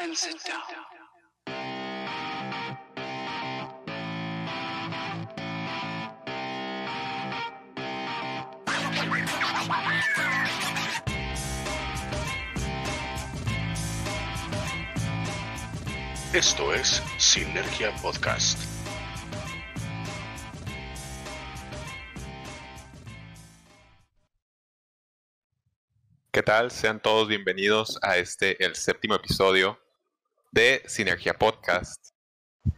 And sit down. Esto es Sinergia Podcast. Tal? Sean todos bienvenidos a este, el séptimo episodio de Sinergia Podcast.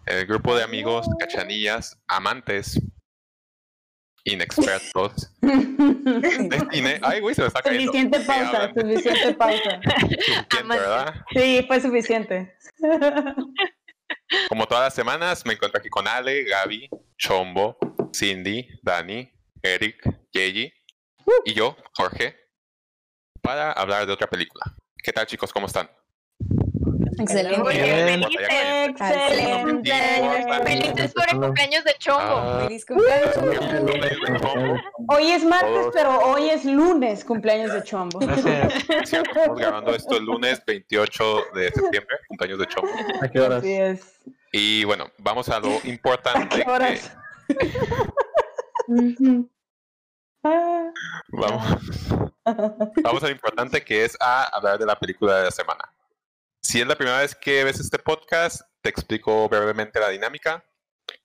El grupo de amigos, cachanillas, amantes, inexpertos de cine. Ay, güey, se me está cayendo. Suficiente pausa, suficiente pausa. Suficiente, ¿verdad? Sí, fue suficiente. Como todas las semanas, me encuentro aquí con Ale, Gaby, Chombo, Cindy, Dani, Eric, Yeji y yo, Jorge, para hablar de otra película. ¿Qué tal, chicos? ¿Cómo están? Excelente. Bien. Excelente. Felices por el cumpleaños de Chombo. Ah, Feliz cumpleaños. Hoy es martes, Todos. pero hoy es lunes, cumpleaños de Chombo. estamos grabando esto el lunes 28 de septiembre, cumpleaños de Chombo. ¿A qué horas? Y bueno, vamos a lo ¿A importante. qué que- horas? Ujú. Vamos, vamos a lo importante que es a hablar de la película de la semana. Si es la primera vez que ves este podcast, te explico brevemente la dinámica.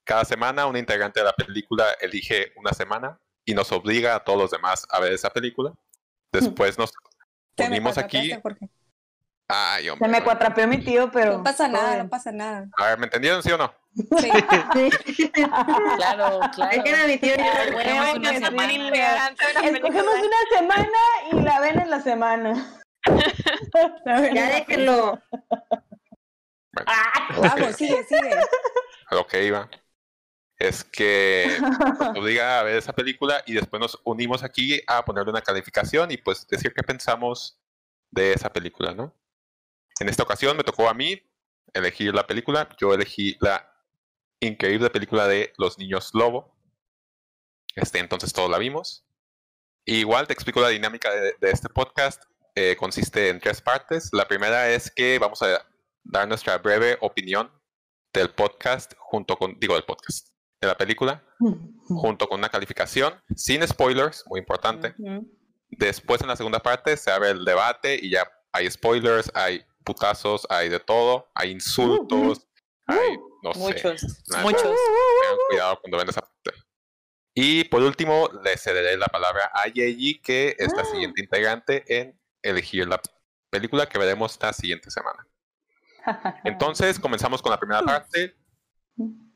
Cada semana un integrante de la película elige una semana y nos obliga a todos los demás a ver esa película. Después nos unimos aquí. cuatrapeaste, Se me cuatrapeó mi tío, pero. No pasa nada, no pasa nada. A ver, ¿me entendieron, sí o no? Sí. Claro, claro. Dejen a mi tío una semana. Escogemos una semana y la ven en la semana. Ya déjenlo. Bueno, Vamos, sigue, sigue. a lo que iba es que nos obliga a ver esa película y después nos unimos aquí a ponerle una calificación y pues decir qué pensamos de esa película, ¿no? En esta ocasión me tocó a mí elegir la película. Yo elegí la increíble película de Los Niños Lobo. Este, entonces todos la vimos. Igual te explico la dinámica de, de este podcast. Eh, consiste en tres partes. La primera es que vamos a dar nuestra breve opinión del podcast junto con, digo, del podcast, de la película, junto con una calificación, sin spoilers, muy importante. Después en la segunda parte se abre el debate y ya hay spoilers, hay putazos, hay de todo, hay insultos, hay, no sé, Muchos, nada, muchos. tengan cuidado cuando ven esa parte. Y por último, le cederé la palabra a Yeji, que es la siguiente integrante en elegir la película que veremos la siguiente semana. Entonces, comenzamos con la primera parte.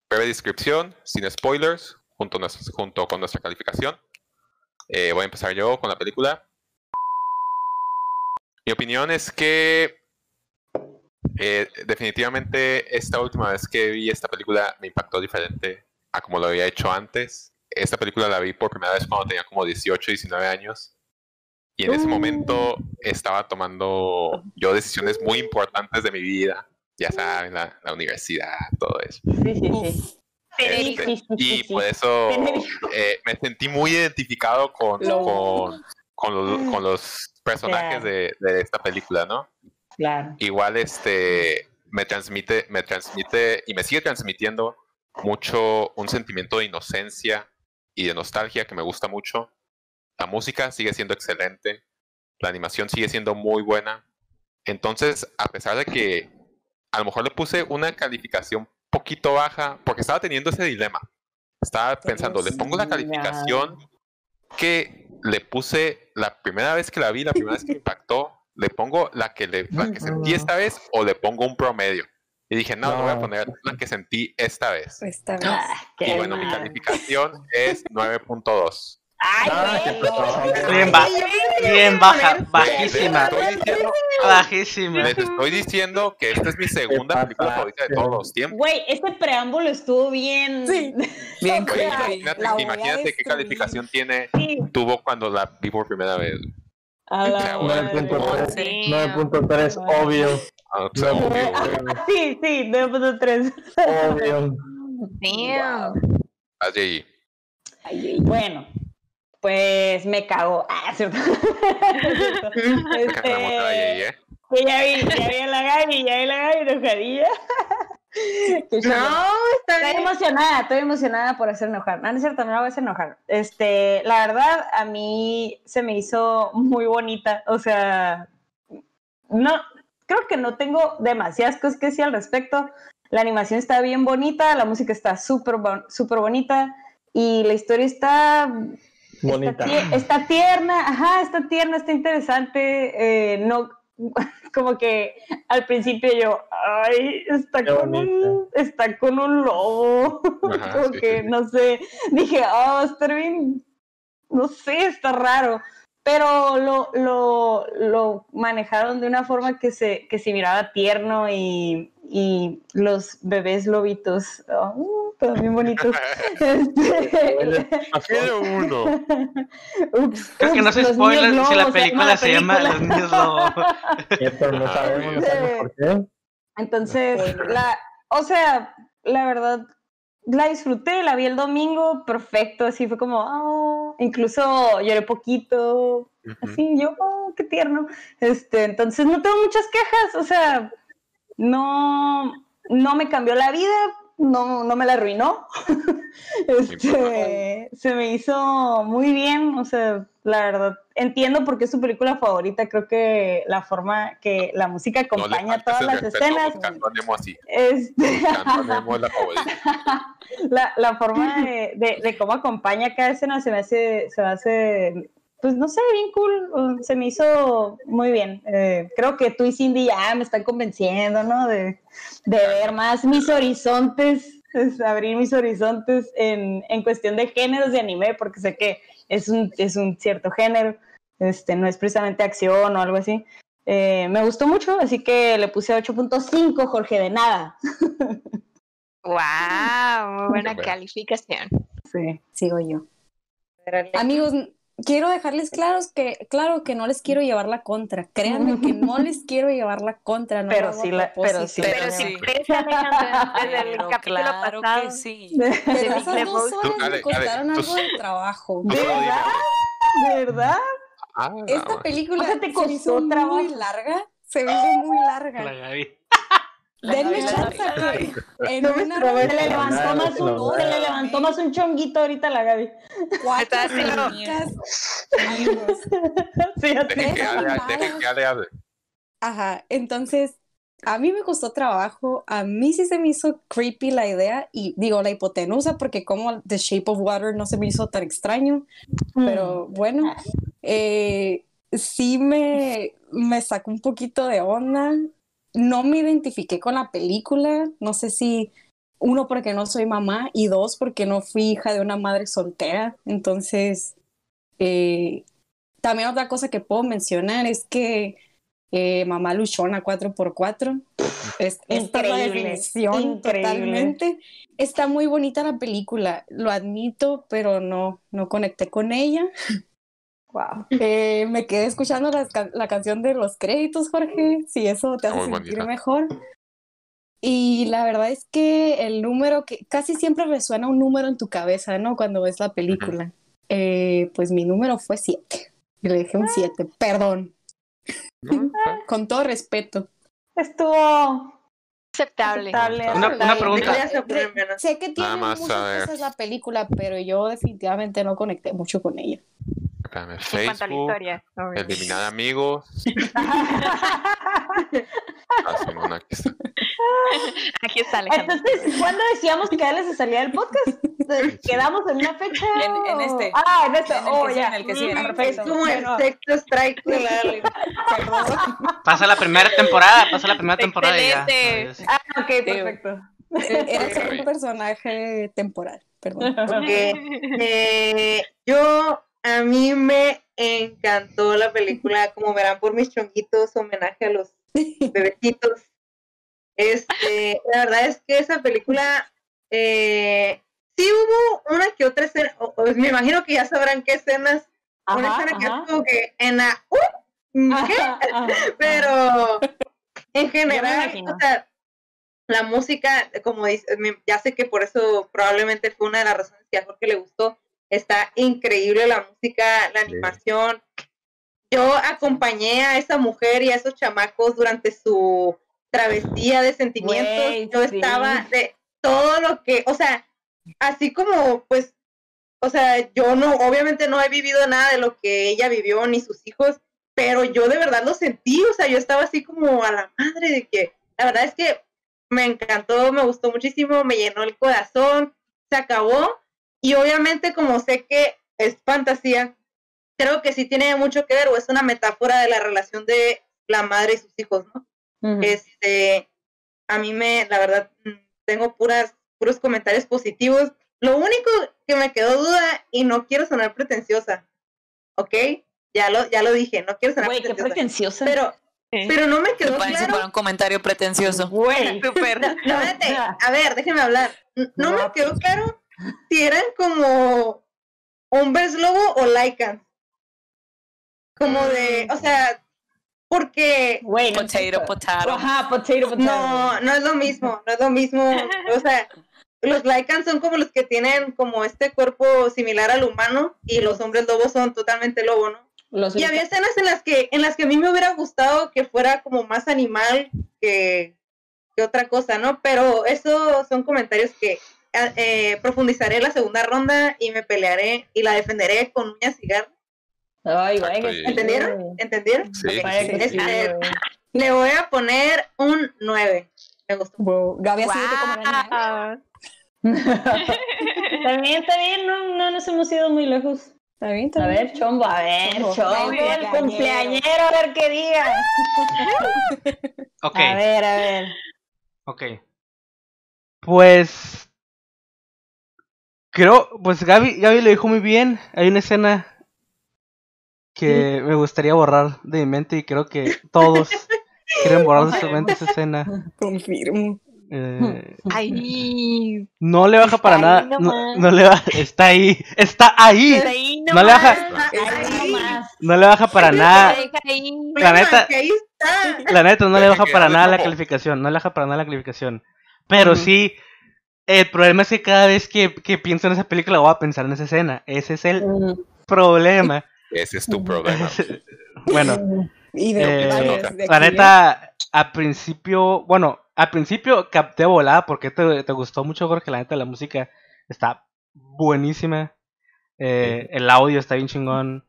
Breve descripción, sin spoilers, junto, nos- junto con nuestra calificación. Eh, voy a empezar yo con la película. Mi opinión es que eh, definitivamente esta última vez que vi esta película me impactó diferente a como lo había hecho antes. Esta película la vi por primera vez cuando tenía como 18, 19 años. Y en ese momento estaba tomando yo decisiones muy importantes de mi vida. Ya saben, la, la universidad, todo eso. Sí, sí, sí. Este, sí, sí, y por eso eh, me sentí muy identificado con, con, con los, con los personajes de, de esta película, ¿no? Claro. Igual este me transmite, me transmite y me sigue transmitiendo mucho un sentimiento de inocencia y de nostalgia que me gusta mucho. La música sigue siendo excelente, la animación sigue siendo muy buena. Entonces, a pesar de que a lo mejor le puse una calificación poquito baja, porque estaba teniendo ese dilema. Estaba pensando, le pongo la calificación que le puse la primera vez que la vi, la primera vez que impactó, le pongo la que, le, la que sentí esta vez o le pongo un promedio. Y dije, no, le voy a No. poner la que sentí esta vez. Esta vez. Ah, qué Y bueno, mi calificación es 9.2. Ay, Ah, pasó. Bien, ba- bien baja, bajísima, diciendo, bajísima. les estoy diciendo que esta es mi segunda película favorita de todos los tiempos. Güey, este preámbulo estuvo bien. Sí. Bien O sea, Güey, claro. imagínate, imagínate qué calificación tiene, Sí. tuvo cuando la vi por primera vez. 9.3. Sí. 9.3, obvio. Ah, Ah, Sí, sí, 9.3. Obvio. Damn. allí. Bueno, pues me cago. Ah, es cierto. Este, allí, ¿eh? ya vi, ya vi a la Gaby, ya vi a la Gaby enojadilla. No, está Estoy bien. emocionada, estoy emocionada por hacer enojar. No, no es cierto, no la voy a hacer enojar. Este, la verdad, a mí se me hizo muy bonita. O sea, no, creo que no tengo demasiadas cosas que decir al respecto. La animación está bien bonita, la música está súper súper bonita y la historia está Bonita. Está, está tierna, ajá, está tierna, está interesante. eh, no, como que al principio yo, ay, está Qué con un, está con un lobo. Ajá, como sí, que, sí. no sé, dije, oh, va a estar bien, no sé, está raro. Pero lo, lo, lo manejaron de una forma que se, que se miraba tierno y, y los bebés lobitos, oh, todos bien bonitos. Este, uno. Ups, Creo que no se spoiler si la lobos, película se llama. Los Niños Lobo. Cierto, no sabemos, no güey. sabemos por qué. Entonces, la, o sea, la verdad, la disfruté, la vi el domingo, perfecto, así fue como, oh, incluso lloré poquito, así, yo, oh, qué tierno. Este, entonces no tengo muchas quejas, o sea, no, no me cambió la vida, no, no me la arruinó. este, se me hizo muy bien, o sea, la verdad, entiendo por qué es su película favorita, creo que la forma que la música No acompaña faltes todas las respeto escenas. así. Este, la la, la forma de, de- de cómo acompaña cada escena se me hace, se me hace, pues no sé, bien cool, se me hizo muy bien. Eh, creo que tú y Cindy ya me están convenciendo, ¿no? De, de ver más mis horizontes, es abrir mis horizontes en, en cuestión de géneros de anime, porque sé que es un, es un cierto género, este, no es precisamente acción o algo así. Eh, me gustó mucho, así que le puse 8.5, Jorge, de nada. Wow, muy buena Bueno. calificación. Sí. Sigo yo. Amigos, quiero dejarles claros que, claro que no les quiero llevar la contra. Créanme que no les quiero llevar la contra. No Pero sí la- pero sí Pero sí. sí, parece, Alejandra, desde el Pero capítulo claro pasado. que sí. Pero esas dos horas Tú, me costaron Ale, tú- algo de trabajo. ¿De verdad? ¿De verdad? Ah, Esta película O sea, te se me hizo costó trabajo. muy larga. Se me hizo muy La larga. Gaby. Denme chance que en No me una eso. le levantó más un, se le levantó más un chonguito ahorita a la Gaby. cuatro. Sí, así. Ajá, entonces a mí me costó trabajo, a mí sí se me hizo creepy la idea y digo la hipotenusa porque como The Shape of Water no se me hizo tan extraño, pero bueno, eh, sí me, me sacó un poquito de onda, no me identifiqué con la película, no sé si uno porque no soy mamá y dos porque no fui hija de una madre soltera, entonces eh, también otra cosa que puedo mencionar es que eh, Mamá Luchona 4x4. Es, esta es la Increíble, definición increíble. totalmente. Está muy bonita la película, lo admito, pero no, no conecté con ella. Wow. Eh, me quedé escuchando can- la canción de los créditos, Jorge, si eso te hace Muy sentir mejor. Y la verdad es que el número que casi siempre resuena un número en tu cabeza, ¿no? Cuando ves la película. Eh, pues mi número fue 7. Y le dejé un 7, perdón, ¿No? con todo respeto. Estuvo Aceptable. aceptable. Una- una pregunta. Sé que tiene muchas cosas la película, pero yo definitivamente no conecté mucho con ella. A la Facebook, eliminar amigos. Ah, Simón, aquí está. Aquí está Alejandra. Entonces, ¿cuándo decíamos que Ale se salía del podcast? ¿Quedamos en una fecha? En- este. Ah, en este. En el oh, ya. en el que sigue. Mm, Es Perfecto. como el sexto strike de la. Pasa la primera temporada, pasa la primera temporada ya. Ah, ok, perfecto. Bien. un personaje temporal, perdón. Ok. Eh, yo, a mí me encantó la película, como verán por mis chonguitos, homenaje a los bebecitos. Este, la verdad es que esa película, eh, sí hubo una que otra escena, o- o me imagino que ya sabrán qué escenas, una Ajá, escena que es como que en la, uh, ¿qué? Ajá, ajá. pero en general, imagino. o sea, la música, como dice, ya sé que por eso probablemente fue una de las razones que a Jorge le gustó, está increíble la música, la animación, yo acompañé a esa mujer y a esos chamacos durante su travesía de sentimientos. Yo sí. estaba de todo lo que, o sea, así como pues, o sea, yo no, obviamente no he vivido nada de lo que ella vivió ni sus hijos, pero yo de verdad lo sentí, o sea, yo estaba así como a la madre de que, la verdad es que me encantó, me gustó muchísimo, me llenó el corazón, se acabó y obviamente como sé que es fantasía, creo que sí tiene mucho que ver o es una metáfora de la relación de la madre y sus hijos, ¿no? Ujú. Este, a mí me, la verdad, tengo puras, puros comentarios positivos. Lo único que me quedó duda, y no quiero sonar pretenciosa, ¿ok? Ya lo, ya lo dije, no quiero sonar Güey, qué pretenciosa. pretenciosa. Pero, Sí. pero no me quedó parece claro. para un comentario pretencioso. Güey. No, no, a ver, déjeme hablar. N- No me No, quedó pues. claro si eran como hombres lobo o lycans. Como de, o sea, porque Güey, no Potato, potato. Ajá, potato, potato. No, no es lo mismo, no es lo mismo. O sea, los Lycans son como los que tienen como este cuerpo similar al humano y los hombres lobos son totalmente lobo, ¿no? Los Y había escenas en las que en las que a mí me hubiera gustado que fuera como más animal que, que otra cosa, ¿no? Pero eso son comentarios que eh, profundizaré la segunda ronda y me pelearé y la defenderé con uñas y garras. Ay, y- qué ¿Entendieron? ¿Entendieron? Sí, Este, le voy a poner un 9. Me gustó. Wow. Gaby así de como Guau. Está bien, está bien, no, no nos hemos ido muy lejos. Está bien, está A bien. ver, Chombo, a ver, Chombo, Chombo, el cumpleañero. cumpleañero, a ver qué diga. Ok, A ver, a ver. ok. Pues. Creo, pues Gaby, Gaby lo dijo muy bien. Hay una escena que me gustaría borrar de mi mente y creo que todos quieren borrar de su mente esa escena. Confirmo. Eh, Ay, no le baja Está para nada. No, le baja. Está ahí. Está ahí. No le baja. no le baja para nada. La neta-. La neta, no le baja para nada la calificación. No le baja para nada la calificación. Pero sí. El problema es que cada vez que, que pienso en esa película voy a pensar en esa escena. Ese es el Mm. problema. Ese es tu problema. bueno, Y de Eh, de la neta, a principio, bueno, al principio capté volada porque te, te gustó mucho, Jorge. La neta, la música está buenísima. Eh, el audio está bien chingón.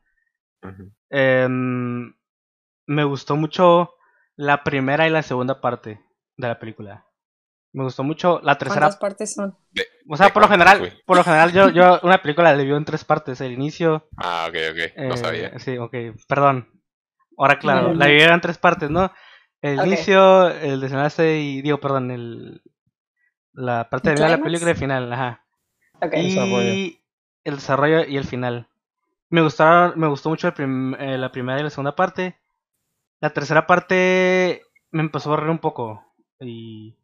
Em, me gustó mucho la primera y la segunda parte de la película. Me gustó mucho la tercera. ¿Cuántas partes son? De- O sea, por lo general, por lo general yo, yo una película la divido en tres partes. El inicio, Ah, ok, ok. No eh, sabía. Sí, ok, perdón. Ahora claro, la divido en tres partes, ¿no? El inicio, el desenlace y digo, perdón, el la parte de ¿El la película y el final, ajá. Ok. Y el desarrollo y el final. Me gustaron, me gustó mucho el prim- eh, la primera y la segunda parte. La tercera parte me empezó a aburrir un poco. Y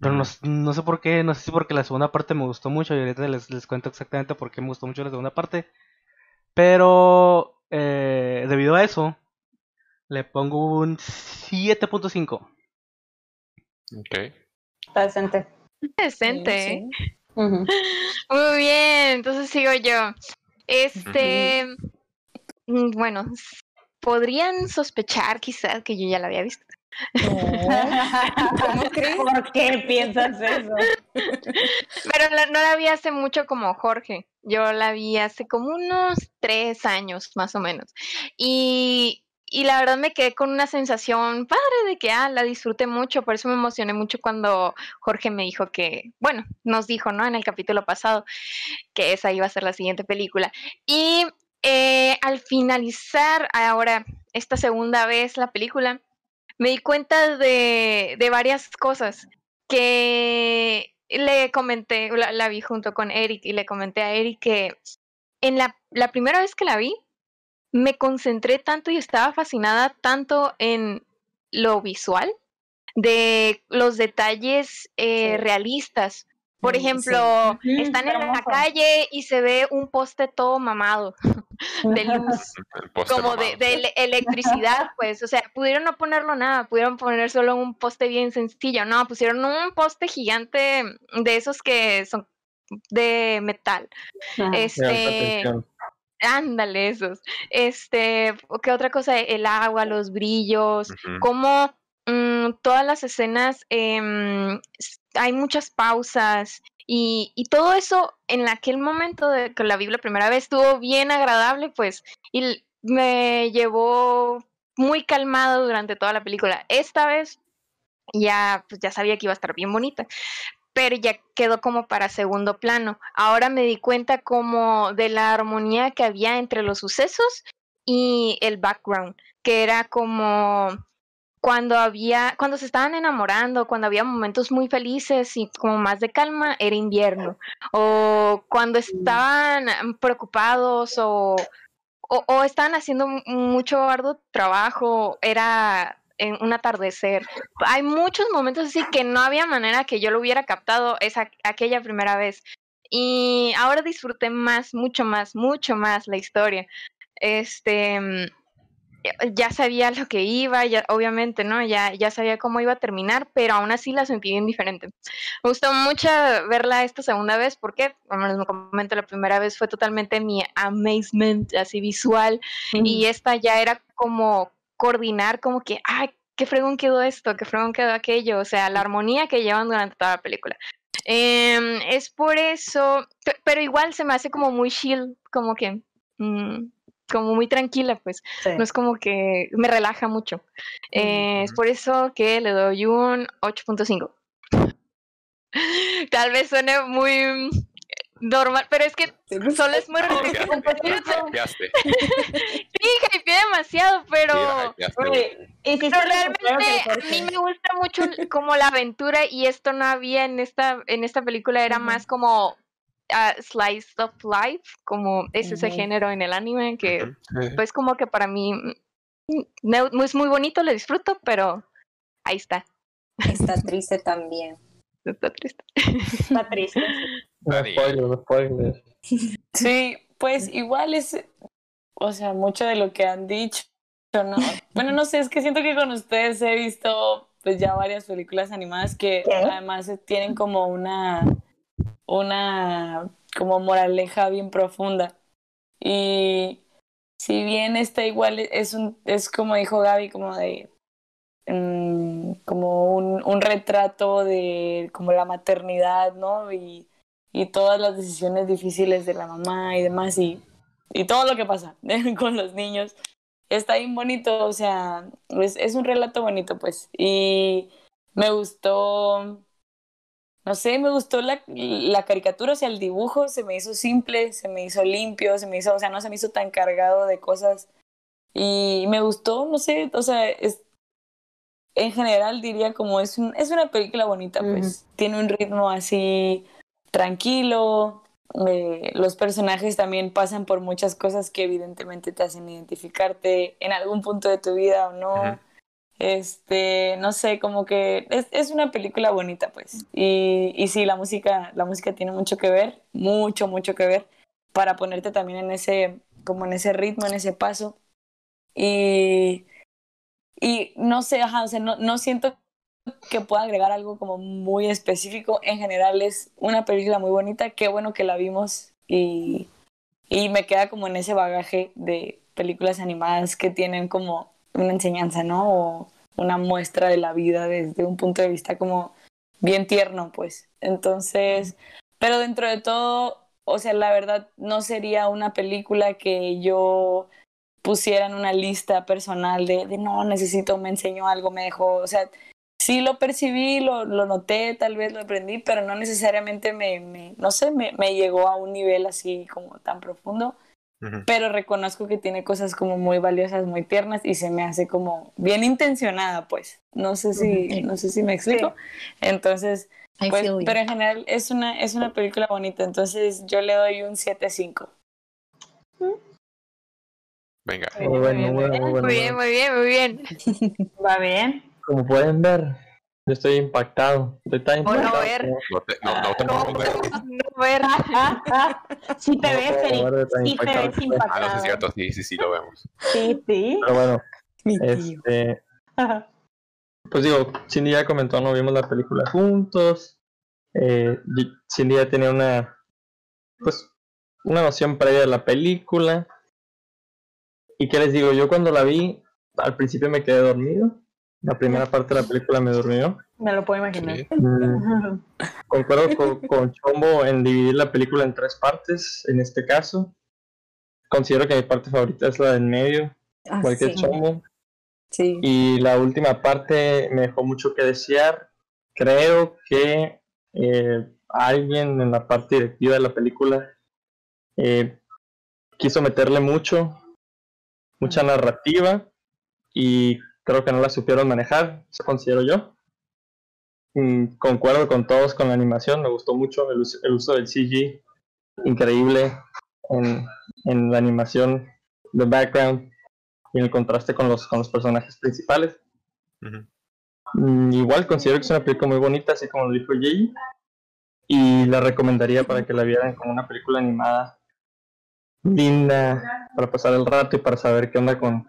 pero no, no sé por qué, no sé si porque la segunda parte me gustó mucho y ahorita les, les cuento exactamente por qué me gustó mucho la segunda parte. Pero eh, debido a eso, le pongo un 7.5. Ok. Está decente. Decente. ¿eh? Sí. Muy bien, entonces sigo yo. Este, mm, bueno, podrían sospechar quizás que yo ya la había visto. ¿Cómo crees? ¿Por qué piensas eso? Pero la- no la vi hace mucho como Jorge. Yo la vi hace como unos tres años, más o menos. Y, y la verdad me quedé con una sensación padre de que ah, la disfruté mucho. Por eso me emocioné mucho cuando Jorge me dijo que, bueno, nos dijo, ¿no? En el capítulo pasado, que esa iba a ser la siguiente película. Y eh, al finalizar ahora esta segunda vez la película, me di cuenta de, de varias cosas que le comenté, la, la vi junto con Eric y le comenté a Eric que en la, la primera vez que la vi, me concentré tanto y estaba fascinada tanto en lo visual, de los detalles eh, realistas. Por sí. ejemplo, están en la calle y se ve un poste todo mamado de luz como de, mamado. de ele- electricidad, pues, o sea, pudieron no ponerlo nada, pudieron poner solo un poste bien sencillo, no, pusieron un poste gigante de esos que son de metal. Ajá. Este, Ándale, esos. Este, ¿qué otra cosa? El agua, los brillos, Ujú. cómo mm, todas las escenas s- hay muchas pausas y, todo eso en aquel momento de que la vi la primera vez estuvo bien agradable, pues, y me llevó muy calmado durante toda la película. Esta vez ya, pues, ya sabía que iba a estar bien bonita pero ya quedó como para segundo plano. Ahora me di cuenta como de la armonía que había entre los sucesos y el background, que era como cuando había, cuando se estaban enamorando, cuando había momentos muy felices y como más de calma, era invierno. O cuando estaban mm, preocupados o, o, o estaban haciendo mu- mucho arduo trabajo, era en un atardecer. Hay muchos momentos así que no había manera que yo lo hubiera captado esa, aquella primera vez. Y ahora disfruté más, mucho más, mucho más la historia. Este, mm, ya sabía lo que iba, ya, obviamente, ¿no? Ya, ya sabía cómo iba a terminar, pero aún así la sentí bien diferente. Me gustó mucho verla esta segunda vez porque, como les comento, la primera vez fue totalmente mi amazement, así visual, y esta ya era como coordinar, como que, ay, qué fregón quedó esto, qué fregón quedó aquello, o sea, la armonía que llevan durante toda la película. Em, es por eso, pe- pero igual se me hace como muy chill, como que, mm, como muy tranquila, pues. Sí. No es como que me relaja mucho. Eh, es por eso que le doy un 8.5. Tal vez suene muy normal, pero es que solo es muy repetitivo. Sí, hypeé demasiado, pero, Sí, pero realmente a mí me gusta mucho como la aventura y esto no había en esta en esta película era más como ah, slice of life, como es ese género en el anime que pues como que para mí es muy bonito, lo disfruto, pero ahí está. Está triste también. Está triste. Está triste. No Dani. spoilers, no spoilers. Sí, pues igual es, o sea, mucho de lo que han dicho, ¿no? Bueno, no sé, es que siento que con ustedes he visto pues ya varias películas animadas que ¿Qué? además tienen como una, una, como moraleja bien profunda. Y si bien está igual, es un, es como dijo Gaby, como de, mm, como un, un retrato de como la maternidad, ¿no? Y, y todas las decisiones difíciles de la mamá y demás, y, y todo lo que pasa con los niños. Está bien bonito, o sea, es, es un relato bonito, pues. Y me gustó, no sé, me gustó la, la caricatura, o sea, el dibujo se me hizo simple, se me hizo limpio, se me hizo, o sea, no se me hizo tan cargado de cosas. Y me gustó, no sé, o sea, es, en general diría como es, un, es una película bonita, pues. Tiene un ritmo así tranquilo. eh, los personajes también pasan por muchas cosas que evidentemente te hacen identificarte en algún punto de tu vida o no. Este, no sé, como que es, es una película bonita, pues. Y, y sí, la música, la música tiene mucho que ver, mucho, mucho que ver, para ponerte también en ese, como en ese ritmo, en ese paso. Y, y no sé, ajá, no, no siento que pueda agregar algo como muy específico. En general es una película muy bonita, qué bueno que la vimos y, y me queda como en ese bagaje de películas animadas que tienen como una enseñanza, ¿no? O una muestra de la vida desde un punto de vista como bien tierno, pues. Entonces, pero dentro de todo, o sea, la verdad no sería una película que yo pusiera en una lista personal de, de no, necesito, me enseñó algo, me dejó, o sea, sí lo percibí, lo, lo noté, tal vez lo aprendí, pero no necesariamente me, me no sé, me, me llegó a un nivel así como tan profundo Pero reconozco que tiene cosas como muy valiosas, muy tiernas y se me hace como bien intencionada, pues. No sé si, no sé si me explico. Entonces, pues, pero en general es una, es una película bonita, entonces yo le doy un 7-5. Venga. Muy bueno, muy bueno, muy bueno. Muy bien, muy bien, muy bien. Va bien. Como pueden ver, yo estoy impactado. Estoy tan O no impactado. ver. No te, no, no te No, puedo ver. no ver. Sí te No ves, Eric. Sí te impactado ves estoy. Ah, no, sí impactado. es cierto, sí, sí, sí, lo vemos. Sí, sí. Pero bueno, Mi tío. este, pues digo, Cindy ya comentó, no vimos la película juntos. Eh, Cindy ya tenía una, pues, una noción previa de la película. Y qué les digo, yo cuando la vi, al principio me quedé dormido. La primera parte de la película me durmió. Me lo puedo imaginar. Sí. Mm, Concuerdo con, con Chombo en dividir la película en tres partes, en este caso. Considero que mi parte favorita es la del medio, Ah, sí. Chombo. Sí. Y la última parte me dejó mucho que desear. Creo que eh, alguien en la parte directiva de la película eh, quiso meterle mucho, mucha narrativa y creo que no la supieron manejar, eso considero yo. Concuerdo con todos con la animación, me gustó mucho el, us- el uso del CG, increíble en, en la animación de background y en el contraste con los, con los personajes principales. Mm, igual considero que es una película muy bonita, así como lo dijo Jay. Y la recomendaría para que la vieran como una película animada linda, para pasar el rato y para saber qué onda con,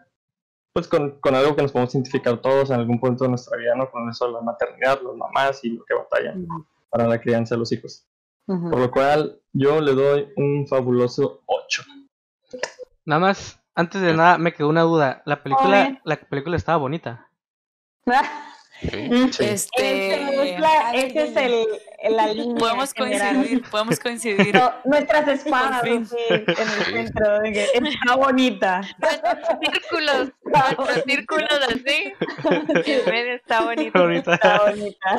pues con, con algo que nos podemos identificar todos en algún punto de nuestra vida, ¿no? Con eso de la maternidad, las mamás y lo que batallan para la crianza de los hijos. Por lo cual yo le doy un fabuloso 8. Nada más, antes de nada, me quedó una duda. La película, la película estaba bonita. Sí. Sí. Este, Es la- ese es el, la línea. podemos coincidir, podemos coincidir. No, nuestras espadas en el centro, de que está bonita. Círculos, nuestros círculos así. En medio está bonito. Ahorita. Está bonita.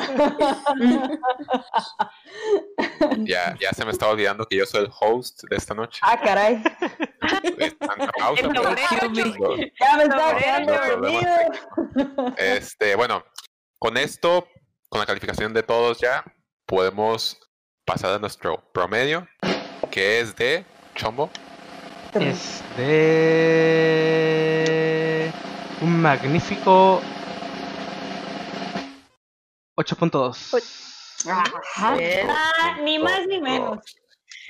Ya, ya se me estaba olvidando que yo soy el host de esta noche. Ah, caray. Pausa, Ya me estaba quedando dormido. Este, bueno, con esto, con la calificación de todos ya, podemos pasar a nuestro promedio, que es de Chombo. Es de un magnífico 8.2. Ah, ni más ni menos.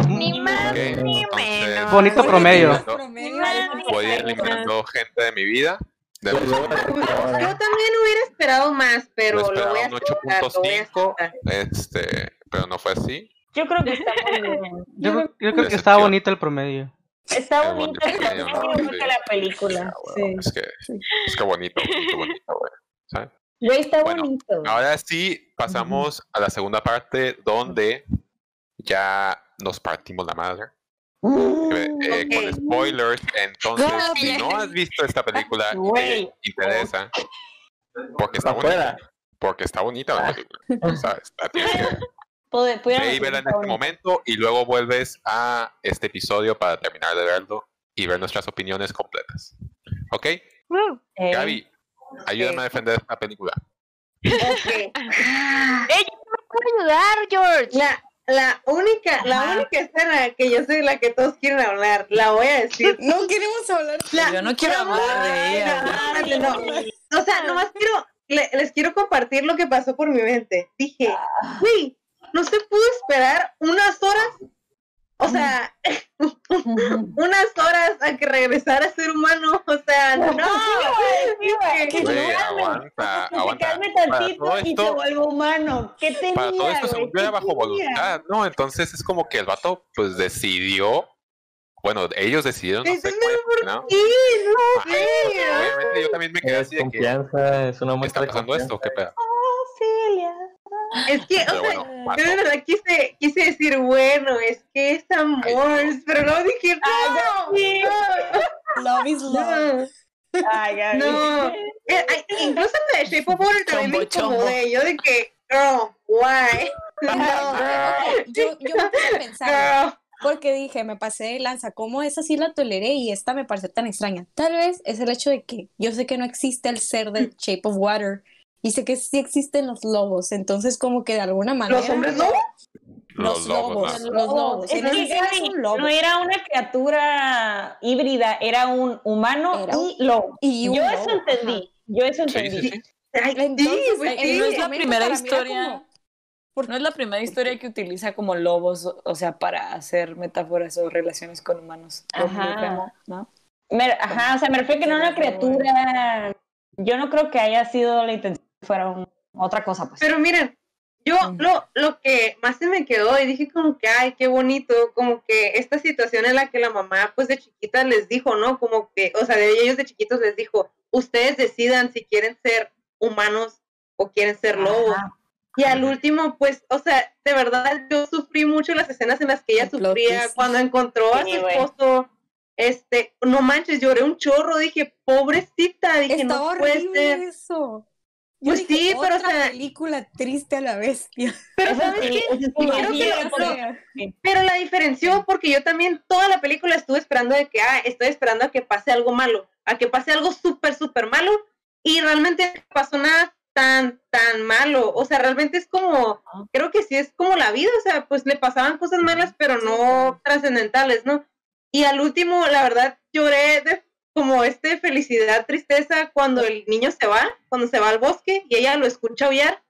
Ni más ni menos. Bonito promedio. Promedio. Voy eliminando gente de mi vida. De Yo también hubiera esperado más, pero lo voy a esperaba un aceptar, lo voy a 8.5, aceptar. este, pero no fue así. Yo creo que está muy bien. Yo, creo- yo creo que estaba bonito el promedio. Está bonito, muy no, bonita sí. la película. Sí. Es que, es que bonito, bonito, bonito, güey. está Bueno, bonito. Ahora sí, pasamos a la segunda parte donde ya nos partimos la madre. Eh, eh, Con spoilers, entonces, si no has visto esta película, te Güey. interesa. Porque está bonita. Porque está bonita la película. Pude- pudiera Ve y verla en este momento y luego vuelves a este episodio para terminar de verlo y ver nuestras opiniones completas. ¿Ok? Uh, Eh, Gaby, ayúdame a defender esta película. Ok. ¿Puedo ayudar, George? La única, la Ajá. única escena que yo soy la que todos quieren hablar, la voy a decir. No queremos hablar. La- Yo no quiero hablar de ella. No. O sea, nomás quiero, le- les quiero compartir lo que pasó por mi mente. Dije, güey, no se pudo esperar unas horas, o sea, unas horas a que regresara a ser humano, o sea, no. Dije, Güey, aguanta, Que se aguanta. calme Para tantito todo y se esto, vuelve humano. ¿Qué tenía, para todo esto, güey? ¿Qué era bajo tenía? voluntad, ¿no? Entonces es como que el vato, pues decidió. Bueno, ellos decidieron, no sé cómo, ¿no? Sí, no Ajá, sé. Obviamente yo también me quedé Es así de que. confianza, es una ¿Qué muestra está de pasando confianza. esto? ¿Qué pedo? Es que, Pero o sea, bueno, yo de verdad quise, quise decir, bueno, es que es amor, pero no dije, no, sí. Love is love. no, Ay, no. Eh, ay, incluso en el Shape of Water también me incomodé, yo de que, girl, why? Yo, yo me puse a pensar, Girl. porque dije, me pasé de lanza, ¿cómo esa sí la toleré y esta me pareció tan extraña? Tal vez es el hecho de que yo sé que no existe el ser de Shape of Water y sé que sí existen los lobos, entonces como que de alguna manera... ¿Los hombres no? Los lobos, ¿no? los lobos. Es En que, ese Gaby, caso, un lobo. no era una criatura híbrida, era un humano Era un- y lobo. y un Yo lobo, eso entendí. Yo eso entendí. sí, sí. Ay, Entonces, sí, pues en sí. ese no es la primera historia. como- No es la primera historia que utiliza como lobos, o- sea, para hacer metáforas o relaciones con humanos. Ajá. Remo, ¿no? Me- ajá, o sea, me refiero que no era una criatura. Yo no creo que haya sido la intención fuera un- otra cosa, pues. Pero miren, Yo lo, lo que más se me quedó y dije como que, ay, qué bonito, como que esta situación en la que la mamá pues de chiquita les dijo, ¿no? Como que, o sea, de ellos de chiquitos les dijo, ustedes decidan si quieren ser humanos o quieren ser lobos. Y al último, pues, o sea, de verdad yo sufrí mucho las escenas en las que ella sufría cuando encontró a su esposo. Este, no manches, lloré un chorro, dije, pobrecita, dije, Estaba no puede ser. eso. Yo Pues dije, sí, pero, o otra sea- película triste a la bestia. Pero ¿sabes qué? sí, que lo- Pero la diferenció porque yo también toda la película estuve esperando de que, ah, estoy esperando a que pase algo malo, a que pase algo súper, súper malo, y realmente pasó nada tan, tan malo. O sea, realmente es como, creo que sí es como la vida, o sea, pues le pasaban cosas malas, pero no trascendentales, ¿no? Y al último, la verdad, lloré de como este felicidad, tristeza cuando el niño se va, cuando se va al bosque y ella lo escucha aullar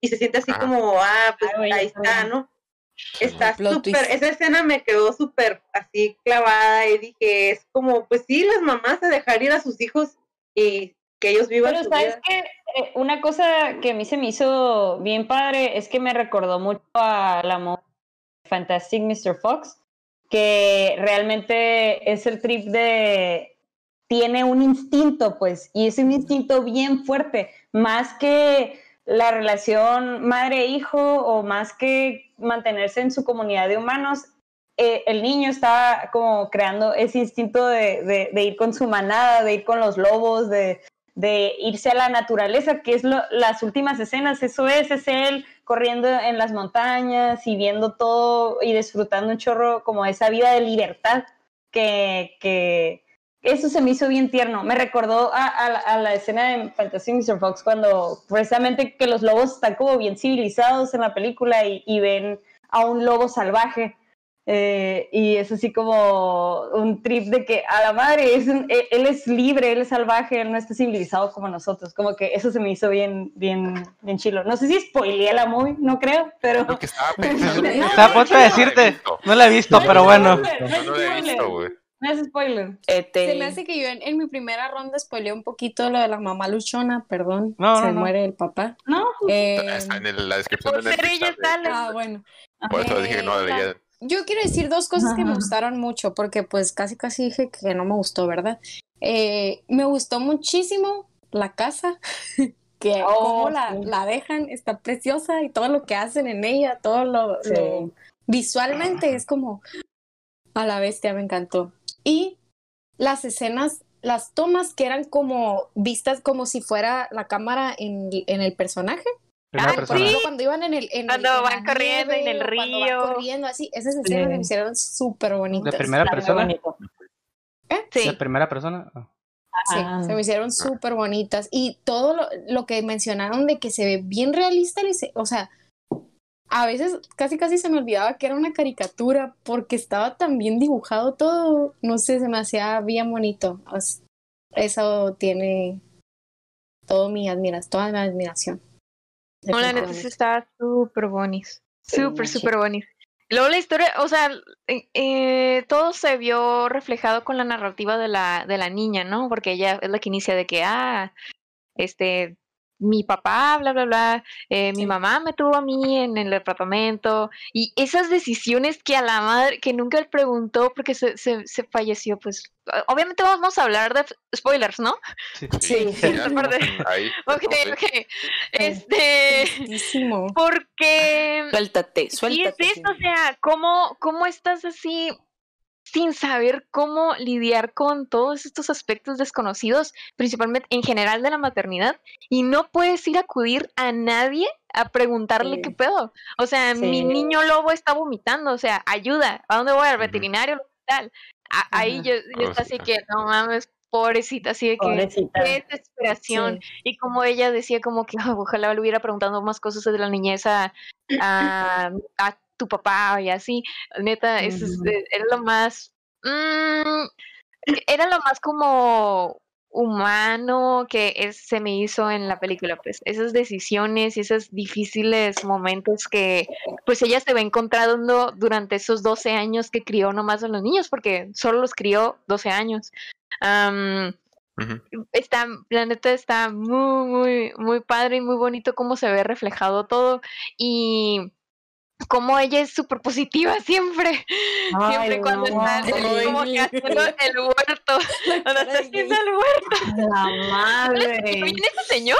y se siente así Ajá. como, ah, pues Ay, güey, ahí está. ¿no? Está súper, esa escena me quedó súper así clavada y dije, es como, pues sí, las mamás a dejar ir a sus hijos y que ellos vivan Pero su sabes vida. que una cosa que a mí se me hizo bien padre es que me recordó mucho a la Fantastic Mr. Fox, que realmente es el trip de tiene un instinto, pues, y es un instinto bien fuerte, más que la relación madre-hijo o más que mantenerse en su comunidad de humanos, eh, el niño está como creando ese instinto de, ir con su manada, de ir con los lobos, de, irse a la naturaleza, que es las últimas escenas, eso es, es él corriendo en las montañas y viendo todo y disfrutando un chorro como esa vida de libertad que eso se me hizo bien tierno. Me recordó a, a la- a la escena de Fantasy Mr. Fox cuando precisamente que los lobos están como bien civilizados en la película y, y ven a un lobo salvaje. Eh, y es así como un trip de que a la madre, es un- él, es libre, él es salvaje, él no está civilizado como nosotros. Como que eso se me hizo bien, bien, bien chilo. No sé si spoileé la movie, no creo, pero... Lo que estaba pensando. No, Estaba a punto de decirte. No la he visto, No, pero no, bueno. no, no la he visto, güey. No es spoiler. Este, Se me hace que yo en, en mi primera ronda spoileé un poquito lo de la mamá luchona, perdón. No, se no, no. muere el papá. No, Eh, Está en la descripción Por de ser Netflix. ella ah, bueno. Por eso dije que no la leía. Yo quiero decir dos cosas que me gustaron mucho, porque pues casi casi dije que no me gustó, ¿verdad? Eh, me gustó muchísimo la casa, que Oh, cómo la, sí. la dejan, está preciosa y todo lo que hacen en ella, todo lo, Sí. lo- visualmente es como a la bestia, me encantó. Y las escenas, las tomas que eran como vistas como si fuera la cámara en, en el personaje. Primera Ah, persona. ejemplo, cuando iban en el en el- Cuando en la van corriendo en el nieve, cuando van río. corriendo así, esas escenas me Sí. hicieron súper bonitas. ¿De primera persona? bonito. Sí. ¿De primera persona? Ah. Sí, Ah. se me hicieron súper bonitas. Y todo lo, lo que mencionaron de que se ve bien realista, o sea, a veces casi casi se me olvidaba que era una caricatura porque estaba tan bien dibujado todo. No sé, se me hacía bien bonito. Eso tiene todo mi admiración, toda mi admiración. No, la neta estaba súper bonis. Súper, súper bonis. Luego la historia, o sea, eh, eh, todo se vio reflejado con la narrativa de la, de la niña, ¿no? Porque ella es la que inicia de que, ah, este, mi papá, bla, bla, bla, eh, mi mamá me tuvo a mí en el departamento, y esas decisiones que a la madre, que nunca le preguntó porque se, se, se falleció, pues, o- obviamente vamos a hablar de spoilers, ¿no? Sí. Sí, Sí. ahí. Ok, ok. Este, porque... suéltate, suéltate. es esto, o sea, ¿cómo, ¿cómo estás así sin saber cómo lidiar con todos estos aspectos desconocidos, principalmente en general de la maternidad, y no puedes ir a acudir a nadie a preguntarle Sí. qué pedo? O sea, mi niño lobo está vomitando, o sea, ayuda, ¿a dónde voy? Al veterinario, al hospital. A- ahí yo, yo así que, no mames, pobrecita, así de que, Pobrecita. qué desesperación. Y como ella decía como que "Ah, ojalá le hubiera preguntado más cosas de la niñez a, a, a tu papá y así. Neta, eso es- eh, era lo más... mm, era lo más como humano que es- se me hizo en la película, pues esas decisiones y esos difíciles momentos que pues ella se ve encontrando durante esos 12 años que crió nomás a los niños, porque solo los crió 12 años. Ujú. está, la neta está muy, muy, muy padre y muy bonito cómo se ve reflejado todo y cómo ella es súper positiva siempre, siempre Ay, cuando no. está así como que haciendo el huerto, cuando está haciendo el huerto. La ¿Qué madre. viene ese señor?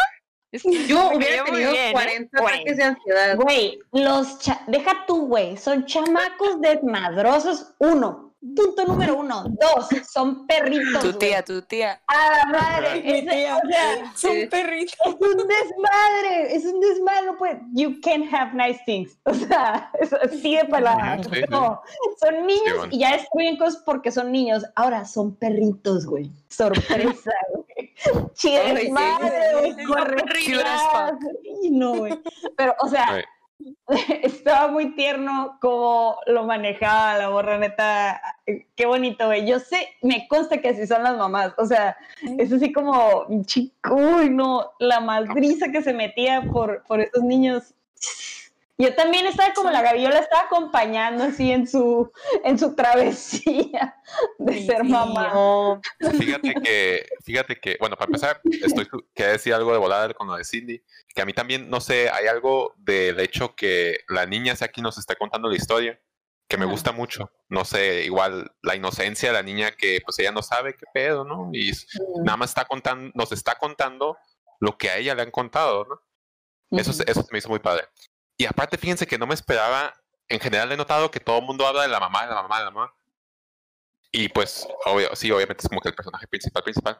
Es- Yo hubiera tenido bien, ¿eh? 40 Güey. ataques de ansiedad. Güey, los cha- deja tú, güey, son chamacos desmadrosos, uno. Punto número uno. Dos, son perritos. Tu tía, tu tía. A la madre. Mi tía. o sea, Son perritos. es un desmadre, es un desmadre, no puede. You can't have nice things. O sea, es así de palabra. Sí, sí. No, son niños bueno. y ya destruyen cosas porque son niños. Ahora son perritos, güey. Sorpresa, güey. Sí. desmadre, güey. No, güey. Pero, o sea, Ay, estaba muy tierno como lo manejaba la borra, neta. Qué bonito, güey. Yo sé, me consta que así son las mamás. O sea, es así como, chico, uy, no, la madriza que se metía por, por esos niños. Yo también estaba como la Gaby, yo la estaba acompañando así en su, en su travesía de ser mamá. Fíjate que, fíjate que, bueno, para empezar, estoy quería decir algo de volada con lo de Cindy, que a mí también, no sé, hay algo del hecho que la niña sea aquí nos está contando la historia, que me gusta mucho. No sé, igual la inocencia de la niña que pues ella no sabe qué pedo, ¿no? Y nada más está contando, nos está contando lo que a ella le han contado, ¿no? Eso, eso se me hizo muy padre. Y aparte, fíjense que no me esperaba, en general he notado que todo el mundo habla de la mamá, de la mamá, de la mamá. Y pues, obvio, sí, obviamente es como que el personaje principal, principal.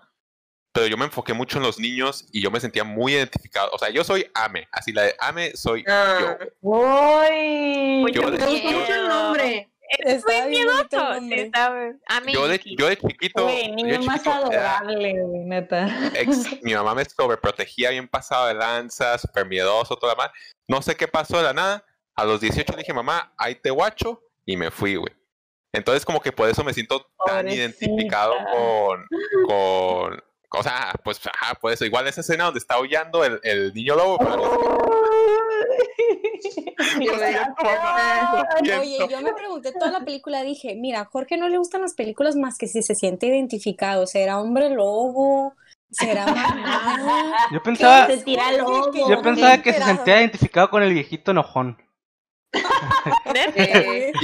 Pero yo me enfoqué mucho en los niños y yo me sentía muy identificado. O sea, yo soy Ame, así la de Ame soy Ah. yo. Uy, Yo me de- gustó yo- mucho el nombre. Está Muy miedoso. está- a mí, Yo de, Yuki. yo de chiquito, güey, yo niño de más chiquito era- adorable, güey, neta. ex- mi mamá me sobreprotegía bien pasado de lanza, súper miedoso, todo lo demás. No sé qué pasó de la nada. A los 18 le dije, mamá, ahí te guacho, y me fui, güey. Entonces, como que por eso me siento tan Pobrecita. identificado con, con, o sea, pues, ajá, por eso. Igual esa escena donde está aullando el, el niño lobo, es como, Yo "Lo me- siento, mamá, lo Oye, siento". yo me pregunté toda la película, dije, mira, Jorge no le gustan las películas más que si se siente identificado, será hombre lobo, será mamá. Yo pensaba, Se tira lobo. yo pensaba que se sentía identificado con el viejito enojón. Eh,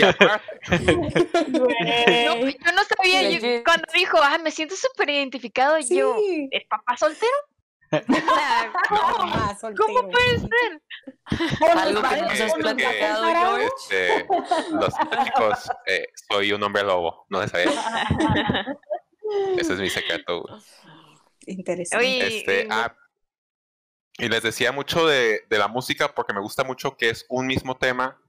No, yo no sabía, yo- cuando dijo, ah, me siento súper identificado, Sí. yo, ¿es papá soltero? ¿Cómo puede ser? Algo que no que- se has que- platicado, George. este, los chicos, eh, soy un hombre lobo, no se sabía. Ese es mi secreto. Interesante. Oye, Este, y- ah, y les decía mucho de, de la música porque me gusta mucho que es un mismo tema.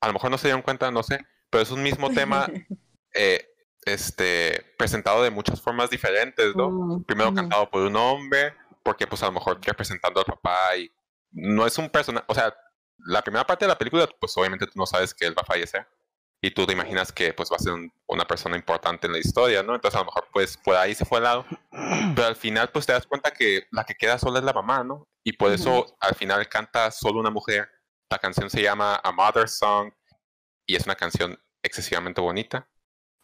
A lo mejor no se dieron cuenta, no sé, pero es un mismo tema eh, este, presentado de muchas formas diferentes, ¿no? Mm, Primero cantado por un hombre, porque pues a lo mejor representando al papá y no es un personaje, o sea, la primera parte de la película, pues obviamente tú no sabes que él va a fallecer y tú te imaginas que pues va a ser un- una persona importante en la historia, ¿no? Entonces a lo mejor pues por ahí se fue al lado, pero al final pues te das cuenta que la que queda sola es la mamá, ¿no? Y por eso al final canta solo una mujer. La canción se llama A Mother's Song y es una canción excesivamente bonita.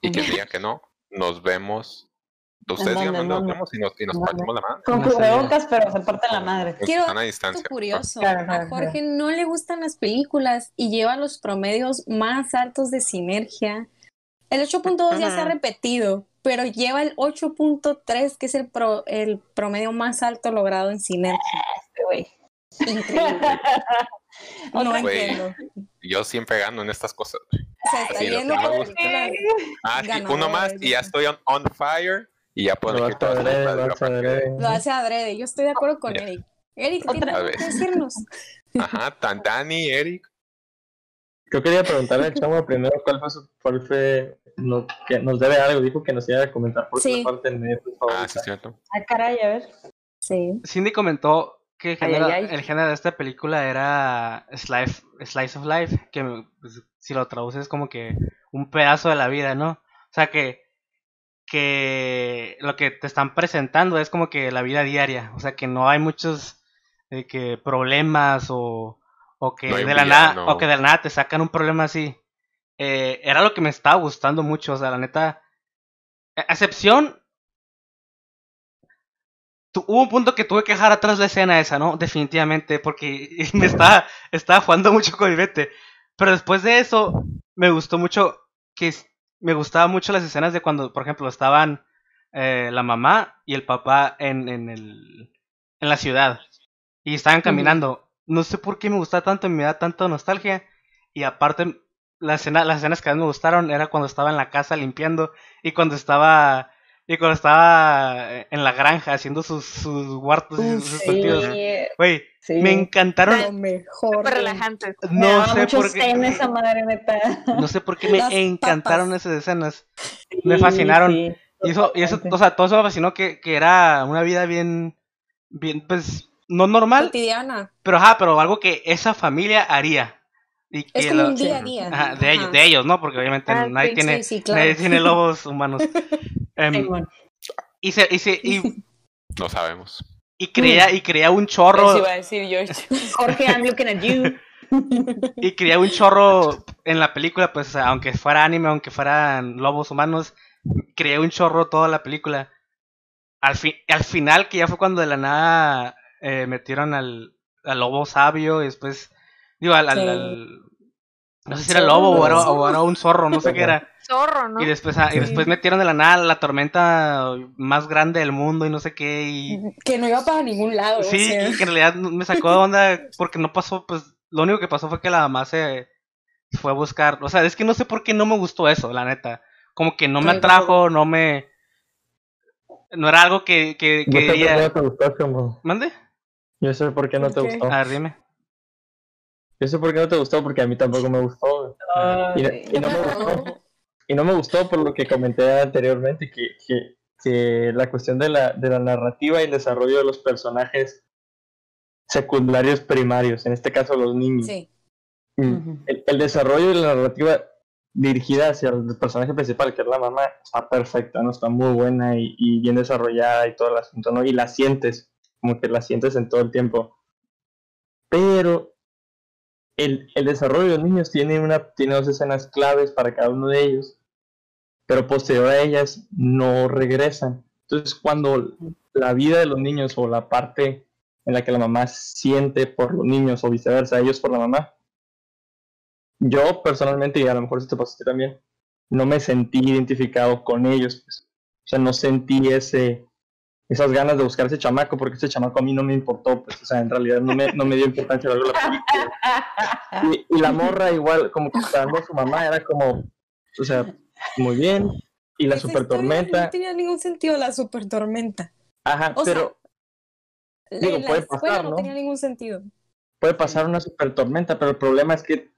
Y que diga que no, nos vemos. Ustedes digan dónde nos vemos y nos, y nos partimos la mano. Con cubrebocas, pero se parte la madre. Quiero Dato distancia. curioso, Claro, claro, a Jorge no le gustan las películas y lleva los promedios más altos de sinergia. El 8.2 ya se ha repetido, pero lleva el 8.3, que es el, pro- el promedio más alto logrado en sinergia. Güey. Increíble. No entiendo. Yo siempre gano en estas cosas. Se está Sí, que por. Ah, sí, uno más y ya estoy on, on fire y ya puedo películas de lo hace adrede. Yo estoy de acuerdo con Ya. Eric. Eric, Otra ¿tienes algo vez. que decirnos? Ajá, tan Dani, Eric. Yo quería preguntarle al chamo primero cuál fue, su, cuál fue lo que nos debe algo. Dijo que nos iba a comentar por Sí. qué parte del medio, por Ah, favor. sí, es cierto. Ah, caray, a ver. Sí. Cindy comentó que el género, ay, ay. el género de esta película era slice, slice of life, que pues, si lo traduces es como que un pedazo de la vida, ¿no? O sea que, que lo que te están presentando es como que la vida diaria, o sea que no hay muchos eh, que problemas o, o que No de la nada o que de la nada te sacan un problema así. Eh, era lo que me estaba gustando mucho, o sea, la neta, a excepción hubo un punto que tuve que dejar atrás la escena esa, ¿no? Definitivamente, porque me estaba, estaba jugando mucho con mi mente. Pero después de eso, me gustó mucho que me gustaba mucho las escenas de cuando, por ejemplo, estaban eh, la mamá y el papá en, en, el, en la ciudad y estaban caminando. No sé por qué me gustaba tanto, me da tanta nostalgia. Y aparte, la escena, las escenas que más me gustaron era cuando estaba en la casa limpiando y cuando estaba y cuando estaba eh, en la granja haciendo sus, sus huertos y sus, cultivos. Güey, sí. me encantaron. Lo mejor. Relajantes. Me No daba sé por qué. esa madre, neta. No sé por qué me Las encantaron papas. esas escenas. Me fascinaron. Sí, Y eso, y eso, o sea, todo eso me fascinó que, que era una vida bien, bien, pues, no normal, Cotidiana. pero ajá, pero algo que esa familia haría. Y Es que como lo- un día a día. Ajá, de ellos, de ellos, ¿no? Porque obviamente Ah, nadie sí, tiene, sí, claro. nadie tiene lobos humanos. Em, y se, y se, y, No sabemos. y crea, y crea un chorro, iba a decir George. Jorge, I'm looking at you. y crea un chorro en la película, pues, aunque fuera anime, aunque fueran lobos humanos, creé un chorro toda la película. Al, fi- al final, que ya fue cuando de la nada eh, metieron al, al lobo sabio y después, digo, al, al- Sí. al- no sé si era lobo o era, o era un zorro, no sé qué era. Zorro, ¿no? Y después, ah, y después metieron de la nada la tormenta más grande del mundo y no sé qué. Y, Que no iba para ningún lado. Sí, o sea. y que en realidad me sacó de onda porque no pasó, pues lo único que pasó fue que la mamá se fue a buscar, o sea, es que no sé por qué no me gustó eso, la neta. Como que no me atrajo, no me... No era algo que, que, que no te gustó, como. ¿Mande? Yo sé por qué no te gustó. A ver, dime. Yo sé por qué no te gustó, porque a mí tampoco me gustó. Y, no- y no me gustó. Y no me gustó por lo que comenté anteriormente, que, que, que la cuestión de la, de la narrativa y el desarrollo de los personajes secundarios primarios, en este caso los niños. Sí. Mm, el, el desarrollo de la narrativa dirigida hacia el personaje principal, que es la mamá, está perfecta, ¿no? Está muy buena y, y bien desarrollada y todo el asunto, ¿no? Y la sientes, como que la sientes en todo el tiempo. Pero el, el desarrollo de los niños tiene, una, tiene dos escenas claves para cada uno de ellos, pero posterior a ellas no regresan. Entonces, cuando la vida de los niños o la parte en la que la mamá siente por los niños o viceversa, ellos por la mamá, yo personalmente, y a lo mejor te pasó a ti también, no me sentí identificado con ellos. pues. O sea, no sentí ese, esas ganas de buscar ese chamaco, porque ese chamaco a mí no me importó. Pues, o sea, en realidad no me, no me dio importancia a la película. Y, y la morra igual, como que esperando a su mamá, era como, o sea, muy bien. Y la super tormenta, No tenía ningún sentido la super tormenta. ajá, o sea, pero digo, la puede pasar, no ¿no? tenía ningún sentido. puede pasar una super tormenta, pero el problema es que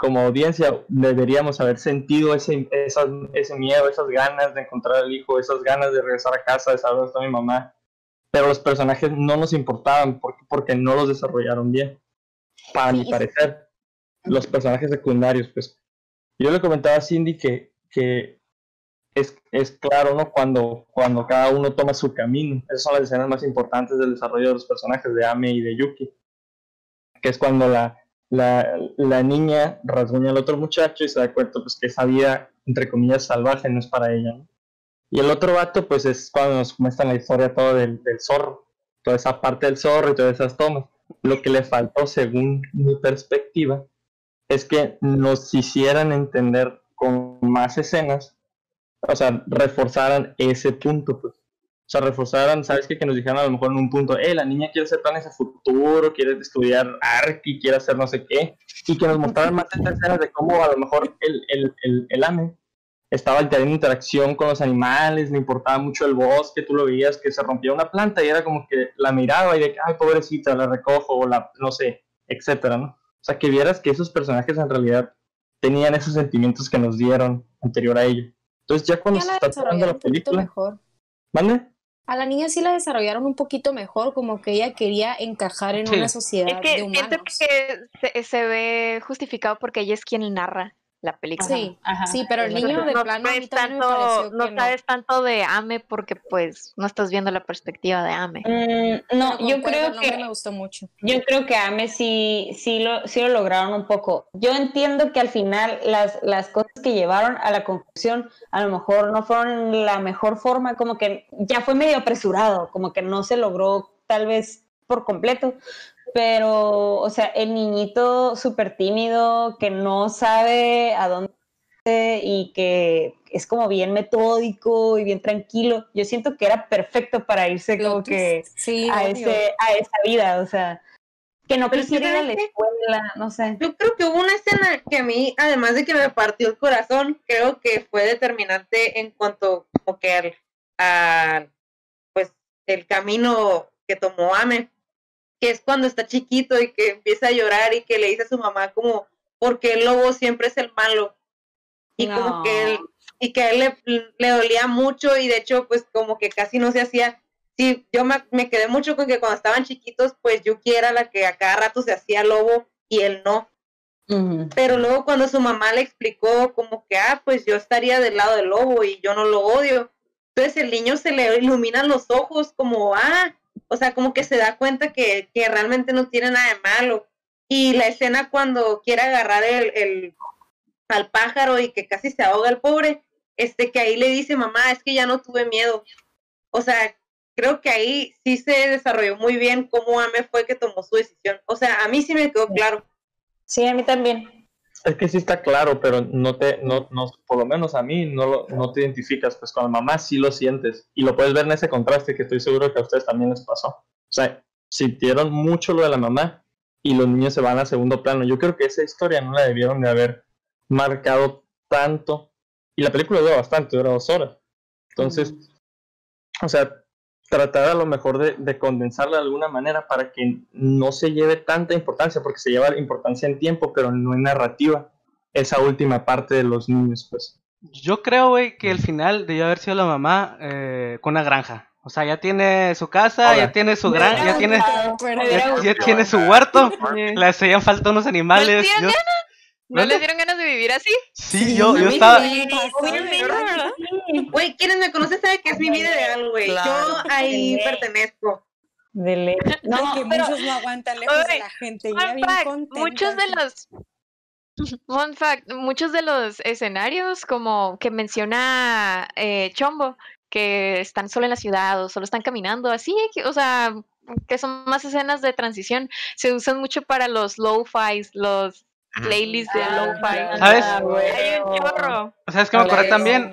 como audiencia deberíamos haber sentido ese, esas- ese miedo, esas ganas de encontrar al hijo, esas ganas de regresar a casa, de saber dónde está mi mamá. Pero los personajes no nos importaban porque, porque no los desarrollaron bien. Para mi Sí. parecer, los personajes secundarios, pues. Yo le comentaba a Cindy que, que es, es claro, ¿no? Cuando, cuando cada uno toma su camino. Esas son las escenas más importantes del desarrollo de los personajes de Ame y de Yuki. Que es cuando la, la, la niña rasguña al otro muchacho y se da cuenta pues, que esa vida, entre comillas, salvaje no es para ella. ¿no? Y el otro vato, pues es cuando nos muestran la historia todo del, del zorro, toda esa parte del zorro y todas esas tomas. Lo que le faltó, según mi perspectiva, es que nos hicieran entender con más escenas, o sea, reforzaran ese punto, pues. O sea, reforzaran, ¿sabes qué? Que nos dijeran a lo mejor en un punto, eh, la niña quiere hacer planes a futuro, quiere estudiar arqui, quiere hacer no sé qué, y que nos mostraran más escenas de cómo a lo mejor el, el, el, el AME estaba teniendo interacción con los animales, le importaba mucho el bosque, tú lo veías que se rompía una planta y era como que la miraba y de ay, pobrecita, la recojo, o la, no sé, etcétera, ¿no? O sea, que vieras que esos personajes en realidad tenían esos sentimientos que nos dieron anterior a ello. Entonces ya cuando Ya se está desarrollaron la película, mejor. ¿mande? A la niña sí la desarrollaron un poquito mejor, como que ella quería encajar en Sí. una sociedad Es que de siento humanos. que se, se ve justificado porque ella es quien narra. La película. Sí, Ajá. sí, pero el niño de no plano a mí sabes tanto, no que no. sabes tanto de Ame porque pues no estás viendo la perspectiva de Ame. Mm, no, Pero yo creo que me gustó mucho. Yo creo que Ame sí, sí, lo, sí lo lograron un poco. Yo entiendo que al final las, las cosas que llevaron a la conclusión a lo mejor no fueron la mejor forma, como que ya fue medio apresurado, como que no se logró tal vez por completo. Pero, o sea, el niñito súper tímido que no sabe a dónde y que es como bien metódico y bien tranquilo, yo siento que era perfecto para irse como que. Sí, a, ese, a esa vida, o sea, que no Pero quisiera ir a la escuela, no sé. Yo creo que hubo una escena que a mí, además de que me partió el corazón, creo que fue determinante en cuanto como que al, al, pues el camino que tomó Ame, que es cuando está chiquito y que empieza a llorar y que le dice a su mamá como porque el lobo siempre es el malo y como que él y que a él le, le dolía mucho y de hecho pues como que casi no se hacía. Sí yo me, me quedé mucho con que cuando estaban chiquitos pues Yuki era la que a cada rato se hacía lobo y él no. Pero luego cuando su mamá le explicó como que, ah, pues yo estaría del lado del lobo y yo no lo odio. Entonces el niño se le iluminan los ojos como, ah, o sea, como que se da cuenta que, que realmente no tiene nada de malo. Y la escena cuando quiere agarrar el, el, al pájaro y que casi se ahoga el pobre, este que ahí le dice, mamá, es que ya no tuve miedo. O sea, creo que ahí sí se desarrolló muy bien cómo Ame fue que tomó su decisión. O sea, a mí sí me quedó claro. Sí, a mí también. Es que sí está claro, pero no te, no, no, por lo menos a mí no, lo- no te identificas, pues con la mamá sí lo sientes y lo puedes ver en ese contraste que estoy seguro que a ustedes también les pasó. O sea, sintieron mucho lo de la mamá y los niños se van a segundo plano. Yo creo que esa historia no la debieron de haber marcado tanto y la película dura bastante, dura dos horas. Entonces, o sea, tratar a lo mejor de, de condensarla de alguna manera para que no se lleve tanta importancia, porque se lleva importancia en tiempo, pero no en narrativa, esa última parte de los niños, pues. Yo creo, güey, que el final debió haber sido la mamá eh, con una granja. O sea, ya tiene su casa, ya tiene su granja, ya tiene, ya, ya tiene su huerto. Le hacían falta unos animales. ¿No Yo- ¿No les dieron ganas de vivir así? sí, yo, A yo mí estaba. sí. Güey, quienes me conocen saben que es mi vida ideal, güey. Claro. Yo ahí pertenezco. De ley. No, No, que pero muchos no aguantan lejos de la gente. Fun Ya bien fact, contentas. muchos de los Fun fact, muchos de los escenarios como que menciona eh, Chombo, que están solo en la ciudad o solo están caminando, así, o sea, que son más escenas de transición, se usan mucho para los lo-fis, los playlists de Ah, lo-fi. ¿Sabes? Hay un chorro. O sea, es que me acordé también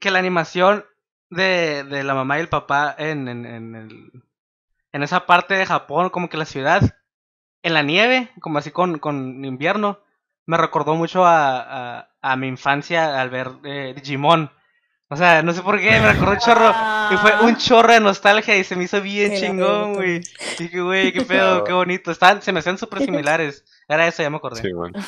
que la animación de, de la mamá y el papá en, en, en, el- en esa parte de Japón, como que la ciudad, en la nieve, como así con, con invierno, me recordó mucho a, a, a mi infancia al ver eh, Digimon. O sea, no sé por qué, me recordó un chorro. Y fue un chorro de nostalgia y se me hizo bien Qué chingón, güey. Dije, güey, qué pedo, qué bonito. Están, se me hacían súper similares. Era eso, ya me acordé. Sí, bueno.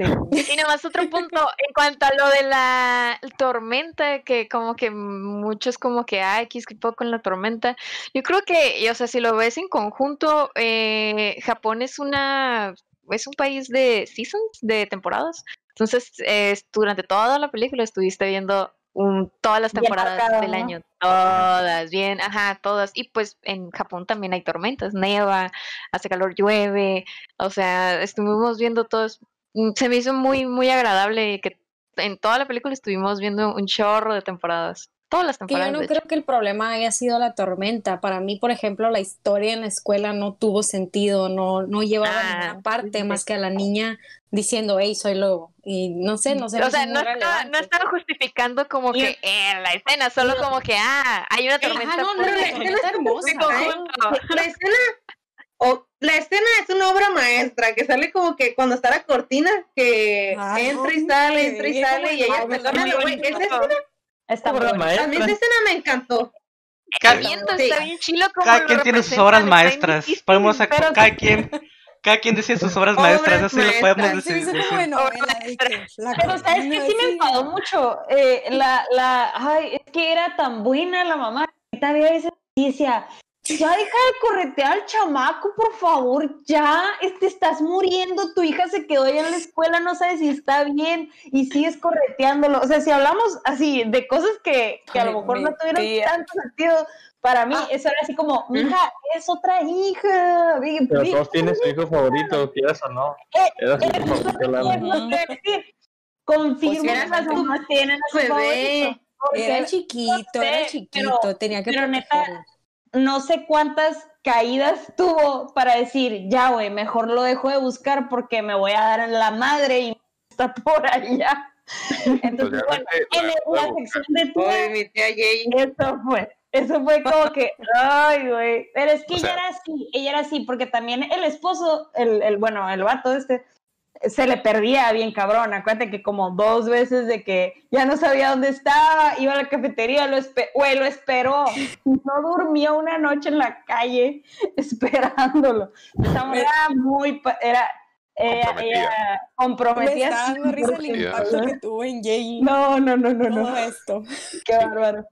Y nomás otro punto, en cuanto a lo de la tormenta, que como que muchos como que, ay, qué poco con la tormenta. Yo creo que, y, o sea, si lo ves en conjunto, eh, Japón es una, es un país de seasons, de temporadas. Entonces, eh, durante toda la película estuviste viendo un, todas las temporadas marcado, del ¿no? año, todas, bien, ajá, todas. Y pues en Japón también hay tormentas, neva, hace calor, llueve, o sea, estuvimos viendo todos, mm, se me hizo muy, muy agradable que en toda la película estuvimos viendo un chorro de temporadas, todas las Que yo temporadas. no creo que el problema haya sido la tormenta. Para mí, por ejemplo, la historia en la escuela no tuvo sentido, no, no llevaba a Ah, ninguna parte más que a la niña diciendo, hey, soy lobo. Y no sé, no sé. o sea, no estaba, no estaba justificando como Y- que en la escena, solo como que, ah, hay una tormenta. no, no, por la tormenta está hermosa. ¿eh? La escena, o, la escena es una obra maestra que sale como que cuando está la cortina, que Ay, entra y sale, entra y sale, y ella güey, bonito. Esa escena, Está muy Obra bonito. a mí esa maestra. escena me encantó. Cada, Viento, Sí. está bien chilo como cada quien tiene sus obras maestras. Podemos sacar- pero- cada quien, cada quien decía sus obras Obras maestras, así lo podemos decir. la Pero sabes que sí me enfadó mucho. Eh, la, la, ay, es que era tan buena la mamá. Ahorita había veces y decía, ya deja de corretear al chamaco, por favor, ya, te estás muriendo, tu hija se quedó ya en la escuela, no sabes si está bien y sigues correteándolo. O sea, si hablamos así de cosas que, que a lo mejor no tuvieron tía. tanto sentido, para mí Ah. eso era así como, hija, es otra hija. Pero vi- todos tienen su hijo favorito, quieras o no. Eh, Era su eh, hijo favorito, Lalo. es lo que iba a decir. Confirmo Pues que las tienen a su bebé. Era chiquito, no sé, era chiquito, pero- tenía que pero neta. No sé cuántas caídas tuvo para decir, ya, güey, mejor lo dejo de buscar porque me voy a dar en la madre y está por allá. Entonces, bueno, realmente en la sección de tía eso fue, eso fue como que, ay, güey. Pero es que O ella sea- era así, ella era así, porque también el esposo, el, el bueno, el vato este, se le perdía bien cabrón. Acuérdate que como dos veces de que ya no sabía dónde estaba, iba a la cafetería, lo, espe güey, lo esperó. No durmió una noche en la calle esperándolo. Esa morra era muy, era, ella, Comprometida. ella Me comprometida. está dando risa el 100%. impacto que tuvo en Jay. No, no, no, no, todo no. esto. Qué bárbaro.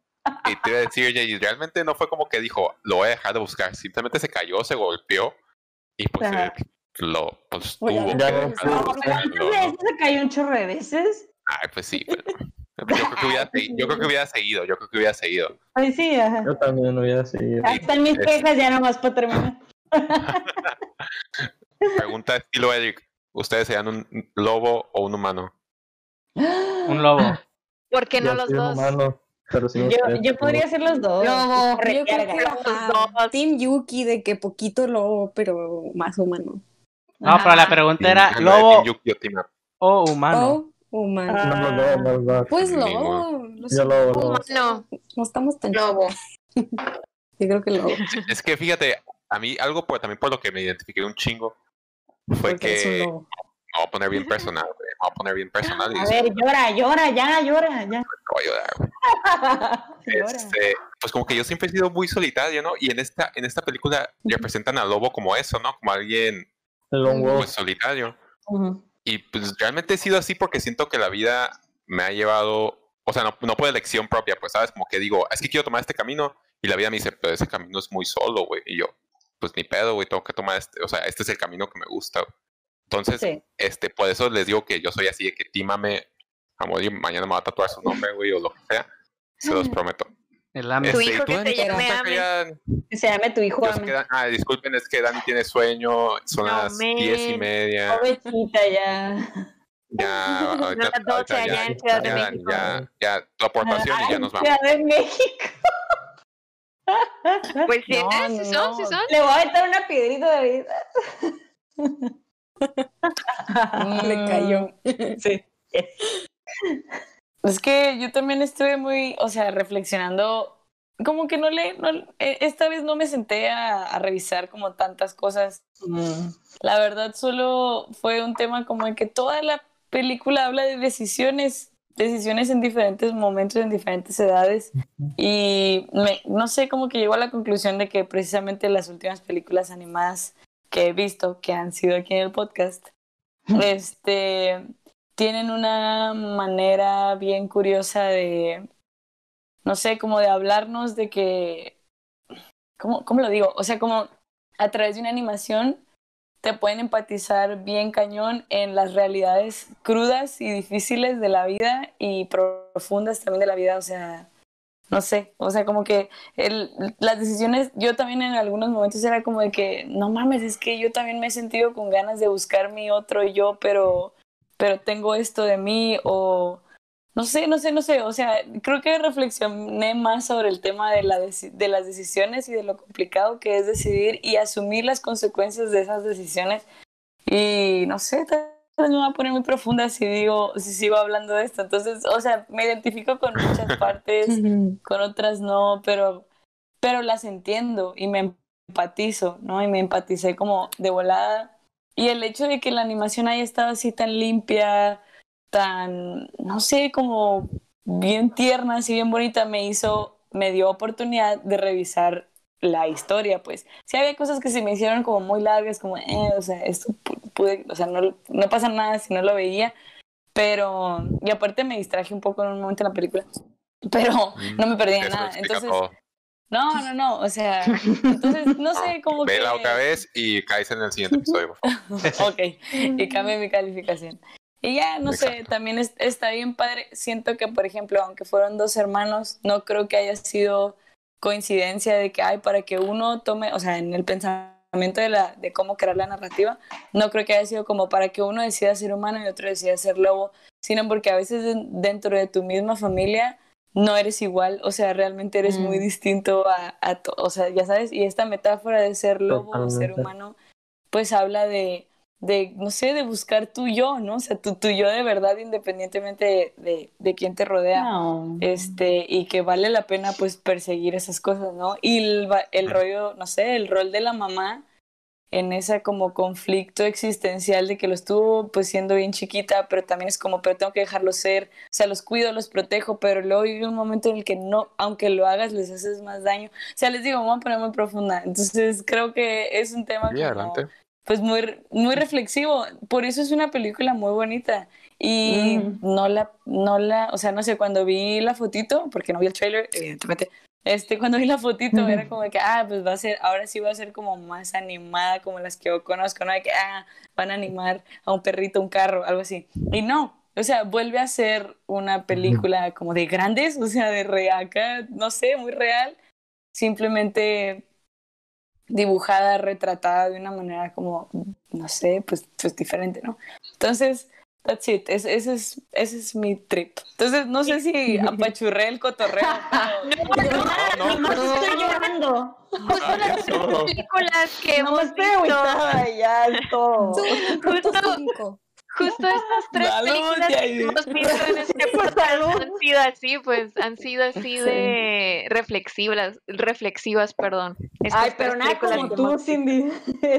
Y te iba a decir, Jay, realmente no fue como que dijo, lo voy a dejar de buscar. Simplemente se cayó, se golpeó y pues Ajá. Lo pues, Oye, tuvo ya que no de. No, buscarlo, ¿cuántas veces ¿no? se cayó un chorro de veces? Ay, pues sí, pero yo creo que hubiera, segui- yo creo que hubiera seguido, yo creo que hubiera seguido. Ay, sí, ajá. Yo también lo hubiera seguido. Ahí están mis Es- quejas ya nomás para terminar. Pregunta estilo Eric, ¿ustedes serían un lobo o un humano? Un lobo. ¿Por qué no Yo los dos? humano, pero sí me Yo, yo podría ser los dos. Lobo. Yo creo que Recarga. ajá, Team Yuki de que poquito lobo, pero más humano. No, pero la pregunta era lobo o humano. O humano. Ah. No, no, no, no, no. Pues lobo. no, Yo sé, lobo, lobo. Humano. no estamos tan Lobo. Yo creo que lobo. Es que fíjate, a mí algo por, también por lo que me identifiqué un chingo fue Porque que me voy a poner bien personal, güey, me voy a poner bien personal y A ver, llora, llora, ya, llora, ya. voy a llorar, güey. Este, pues como que yo siempre he sido muy solitario, ¿no? Y en esta, en esta película representan al lobo como eso, ¿no? Como alguien El pues solitario. Y pues realmente he sido así porque siento que la vida me ha llevado, o sea, no, no por elección propia, pues sabes, como que digo, es que quiero tomar este camino y la vida me dice, pero ese camino es muy solo, güey. Y yo, pues ni pedo, güey, tengo que tomar este, o sea, este es el camino que me gusta. güey. Entonces, Sí. este, por eso les digo que yo soy así de que tímame a morir, mañana me va a tatuar su nombre, güey, o lo que sea. Se los prometo. El ame. Tu Este, ¿y hijo tú, que Dani, te qué llame? Ame. Ya- Que se llame tu hijo, ame. que Dan- ah, disculpen, es que Dani tiene sueño, son No, las diez y media. Pobrecita, ya. Ya, ahorita, doce ahorita allá ya, en Ciudad de ya, México. ya, ya, tu aportación y ya nos Ay, vamos. Ciudad de México. Pues sí, No, sí son, sí no. son. Le voy a meter una piedrita de vida. Le cayó. Sí. Es que yo también estuve muy, o sea, reflexionando, como que no le, no, eh, esta vez no me senté a, a revisar como tantas cosas. La verdad solo fue un tema como de que toda la película habla de decisiones, decisiones en diferentes momentos, en diferentes edades. Y me, no sé, como que llegó a la conclusión de que precisamente las últimas películas animadas que he visto, que han sido aquí en el podcast, este, tienen una manera bien curiosa de, no sé, como de hablarnos de que, ¿cómo, cómo lo digo? O sea, como a través de una animación te pueden empatizar bien cañón en las realidades crudas y difíciles de la vida y profundas también de la vida, o sea, no sé, o sea, como que el, las decisiones, yo también en algunos momentos era como de que, no mames, es que yo también me he sentido con ganas de buscar mi otro yo, pero, pero tengo esto de mí o... No sé, no sé, no sé. O sea, creo que reflexioné más sobre el tema de, la de las decisiones y de lo complicado que es decidir y asumir las consecuencias de esas decisiones. Y no sé, tal vez me va a poner muy profunda si digo, si sigo hablando de esto. Entonces, o sea, me identifico con muchas partes, con otras no, pero, pero las entiendo y me empatizo, ¿no? Y me empaticé como de volada. Y el hecho de que la animación haya estado así tan limpia, tan, no sé, como bien tierna, así bien bonita, me hizo, me dio oportunidad de revisar la historia, pues. Sí había cosas que se me hicieron como muy largas, como, eh, o sea, esto pu- pude, o sea, no, no pasa nada si no lo veía, pero, y aparte me distraje un poco en un momento en la película, pero no me perdí en Eso nada. Entonces, todo. No, no, no, o sea, entonces, no sé, como que... Vela otra vez y caes en el siguiente episodio. por favor. ok, y cambie mi calificación. Y ya, no sé, también es- está bien padre. Siento que, por ejemplo, aunque fueron dos hermanos, no creo que haya sido coincidencia de que, ay, para que uno tome, o sea, en el pensamiento de, la, de cómo crear la narrativa, no creo que haya sido como para que uno decida ser humano y otro decida ser lobo, sino porque a veces den- dentro de tu misma familia no eres igual, o sea, realmente eres muy Mm. distinto a, a o sea, ya sabes, y esta metáfora de ser lobo o ser humano, pues habla de, de, no sé, de buscar tu yo, ¿no? O sea, tu, tu yo de verdad, independientemente de, de, de quién te rodea. No. Este, y que vale la pena pues perseguir esas cosas, ¿no? Y el, el rollo, no sé, el rol de la mamá en ese como conflicto existencial de que lo estuvo pues siendo bien chiquita, pero también es como, pero tengo que dejarlo ser, o sea, los cuido, los protejo, pero luego llega un momento en el que no, aunque lo hagas, les haces más daño. O sea, les digo, me voy a poner muy profunda. Entonces creo que es un tema Sí, como, adelante. pues muy, muy reflexivo. Por eso es una película muy bonita. Y Mm. no la, no la, o sea, no sé, cuando vi la fotito, porque no vi el trailer, evidentemente, este, cuando vi la fotito era como que, ah, pues va a ser, ahora sí va a ser como más animada como las que yo conozco, ¿no? De que, ah, van a animar a un perrito, un carro, algo así. Y no, o sea, vuelve a ser una película como de grandes, o sea, de reaca, no sé, muy real, simplemente dibujada, retratada de una manera como, no sé, pues, pues diferente, ¿no? Entonces, that's it, es- ese, es, ese es mi trip. Entonces, no sé si apachurré el cotorreo. pero- No, no, Nomás estoy llorando. Ay, eso. películas que No hemos visto. ya Justo- cinco. Justo estas tres Salud, películas que hemos visto en este podcast han sido así, pues han sido así de reflexivas, reflexivas, perdón. Estas Ay, pero nada como tú, hemos. Cindy.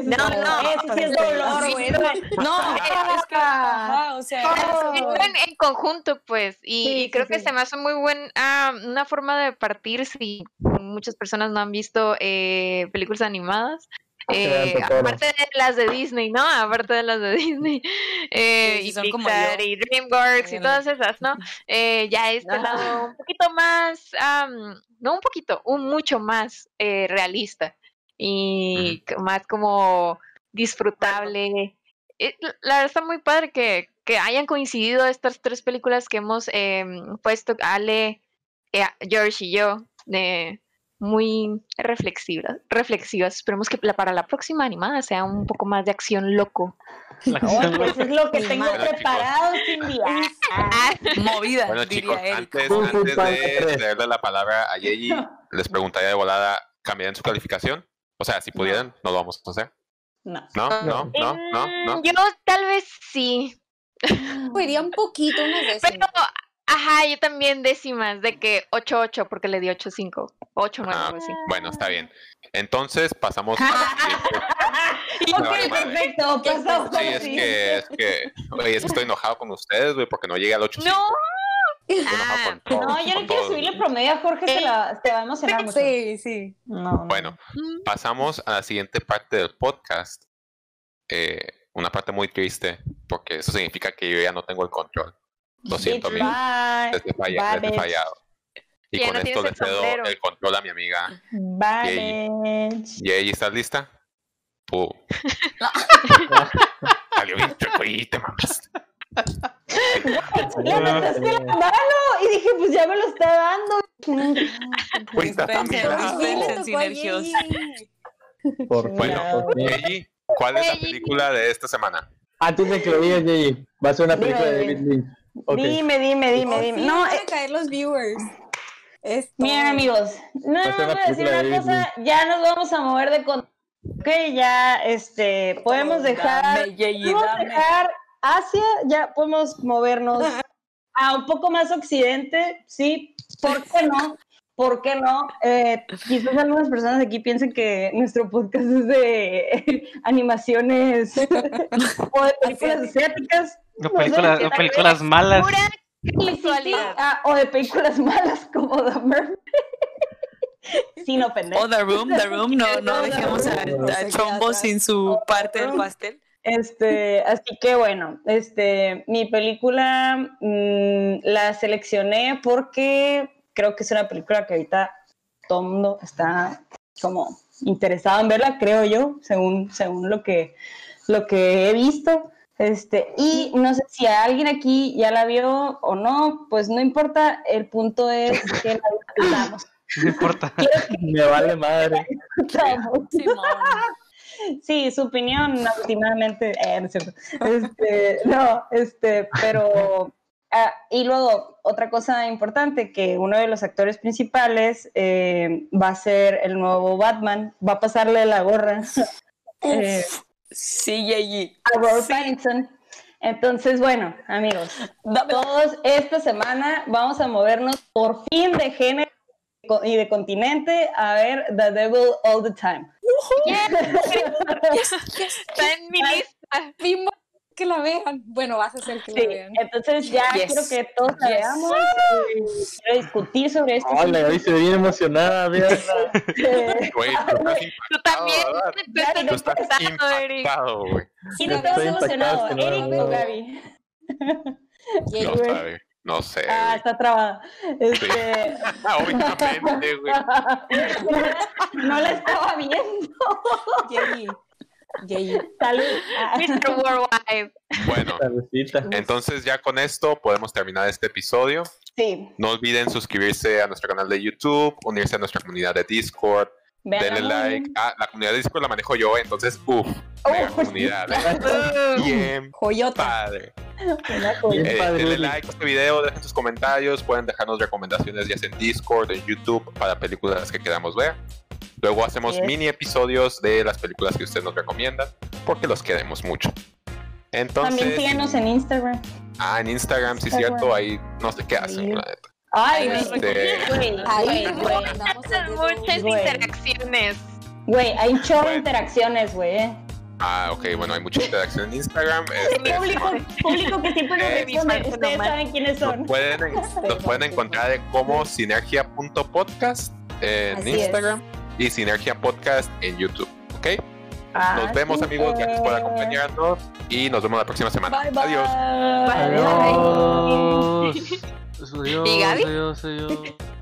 No, sí- no, Eso sí es dolor, güey. No, es que, ajá, o sea, Oh. En, en conjunto, pues, y, Sí, y creo sí, que sí. se me hace muy buen, ah, una forma de partir si muchas personas no han visto eh, películas animadas. Vean Eh, aparte de las de Disney, ¿no? Aparte de las de Disney. Eh, Sí, sí, y Pixar y DreamWorks y todas esas, ¿no? Eh, ya este Ah. lado un poquito más, am, no un poquito, un mucho más eh, realista y c- más como disfrutable. Eh, la verdad está muy padre que, que hayan coincidido estas tres películas que hemos em, puesto, Ale, eh, George y yo, de muy reflexivas, reflexivas. Esperemos que la- para la próxima animada sea un poco más de acción loco. La acción pues es lo que tengo Bueno, preparado, Cindy. Ah, movida, Bueno, diría chicos, antes, antes de 3. darle la palabra a Yeji, les preguntaría de volada, ¿cambiarían su calificación? O sea, si pudieran, no lo vamos a hacer. No. ¿No? ¿No? ¿No? ¿No? ¿No? Mm, Yo tal vez sí, Iría un poquito unas pero décimas. Ajá, yo también décimas de que 8-8 porque le di 8-5, 8-9 Ah, algo así. Bueno, está bien. Entonces pasamos a la siguiente- Ok, perfecto. Pasamos Sí, es que, es que, oye, es que estoy enojado con ustedes, güey, porque no llegué al 8 No. Estoy enojado Ah, con todo, No, yo no quiero subirle promedio a Jorge, se, la, se va a emocionar mucho. Sí, sí. No, no. Bueno, mm, pasamos a la siguiente parte del podcast. Eh, una parte muy triste, porque eso significa que yo ya no tengo el control. Lo siento, Bitch. Bye. He, falla- Bye, bitch. fallado. Y con no esto le cedo sombrero. el control a mi amiga. Bye. Yeji, ¿estás lista? Puh. Salió bien chueco y te mamaste. Le aventaste la mano y dije, pues ya me lo está dando. Está sinergios. Yeyi. Por Bueno. Yeji, ¿cuál es la película de esta semana? Antes de que lo digas, Yeji, va a ser una película de David Lynch. Dime, dime, dime, dime. fin No, van eh, a caer los viewers. Esto. miren amigos, no, ser voy a decir de una cosa, ya nos vamos a mover de con... Ok, ya, este, podemos dejar... Dame, Yeyi, Podemos dame. dejar Asia, ya podemos movernos a un poco más occidente, sí, ¿por qué no? ¿Por qué no? Eh, quizás algunas personas aquí piensen que nuestro podcast es de animaciones o de películas asiáticas. O No sé, películas, o malas. Ah, o de películas malas como The Mermaid. Sin ofender. Oh, The Room, The Room, no, no dejemos a, Chombo sin su parte del pastel. Este, así que bueno, este, mi película mm, la seleccioné porque creo que es una película que ahorita todo el mundo está como interesado en verla, creo yo, según, según lo que, lo que he visto. Este, y no sé si alguien aquí ya la vio o no, pues no importa, el punto es que la disfrutamos. No importa. Me vale madre. Sí, su opinión últimamente, eh, no es cierto. Este, no, este, pero ah, y luego otra cosa importante que uno de los actores principales eh, va a ser el nuevo Batman, va a pasarle la gorra eh, Sí, Yeyi. a Robert Pattinson. Entonces, bueno, amigos, todos esta semana vamos a movernos por fin de género y de continente a ver The Devil All the Time. Está en mi lista. Que la vean. Bueno, vas a hacer que Sí, la vean. entonces ya Yes. quiero que todos la Yes. veamos. eh, Quiero discutir sobre esto. Hola, hoy se ve bien emocionada, veanla. Güey, tú también. Tú estás Tú estás impactado, güey. ¿Quién está Estoy emocionado? la ¿Eric o. Gaby? No sabe. No sé. Ah, güey. está trabada. Este, Ah, obviamente, güey. no la estaba viendo. Salud. Mr. Worldwide. Bueno, entonces ya con esto podemos terminar este episodio. Sí, No olviden suscribirse a nuestro canal de YouTube, unirse a nuestra comunidad de Discord, vean denle like. Ah, la comunidad de Discord la manejo yo, entonces, uff, mega Uf. comunidad. ¿eh? Bien Joyota. padre. Eh, padre, denle like a este video, dejen sus comentarios, pueden dejarnos recomendaciones ya sea en Discord, en YouTube, para películas que queramos ver. Luego hacemos Yes. mini episodios de las películas que ustedes nos recomiendan, porque los queremos mucho. Entonces, También síganos en Instagram. ah, en Instagram, sí es Instagram. cierto, ahí no sé qué hacen, la neta. Ay. Este, Güey, Ahí muchas Güey. interacciones. Güey, hay un de Bueno. interacciones, güey. eh. Ah, ok, bueno, hay mucha interacción en Instagram. este, Público, público que siempre nos Eh, responde. Ustedes saben quiénes nos son. pueden, nos pueden encontrar como sinergia.podcast en Así es. Y Sinergia Podcast en YouTube, ¿ok? Ah, Nos vemos amigos, gracias por eh. acompañarnos y nos vemos la próxima semana. Bye, bye. Adiós. Bye. Adiós. Adiós. ¿Y Gaby? Adiós. Adiós.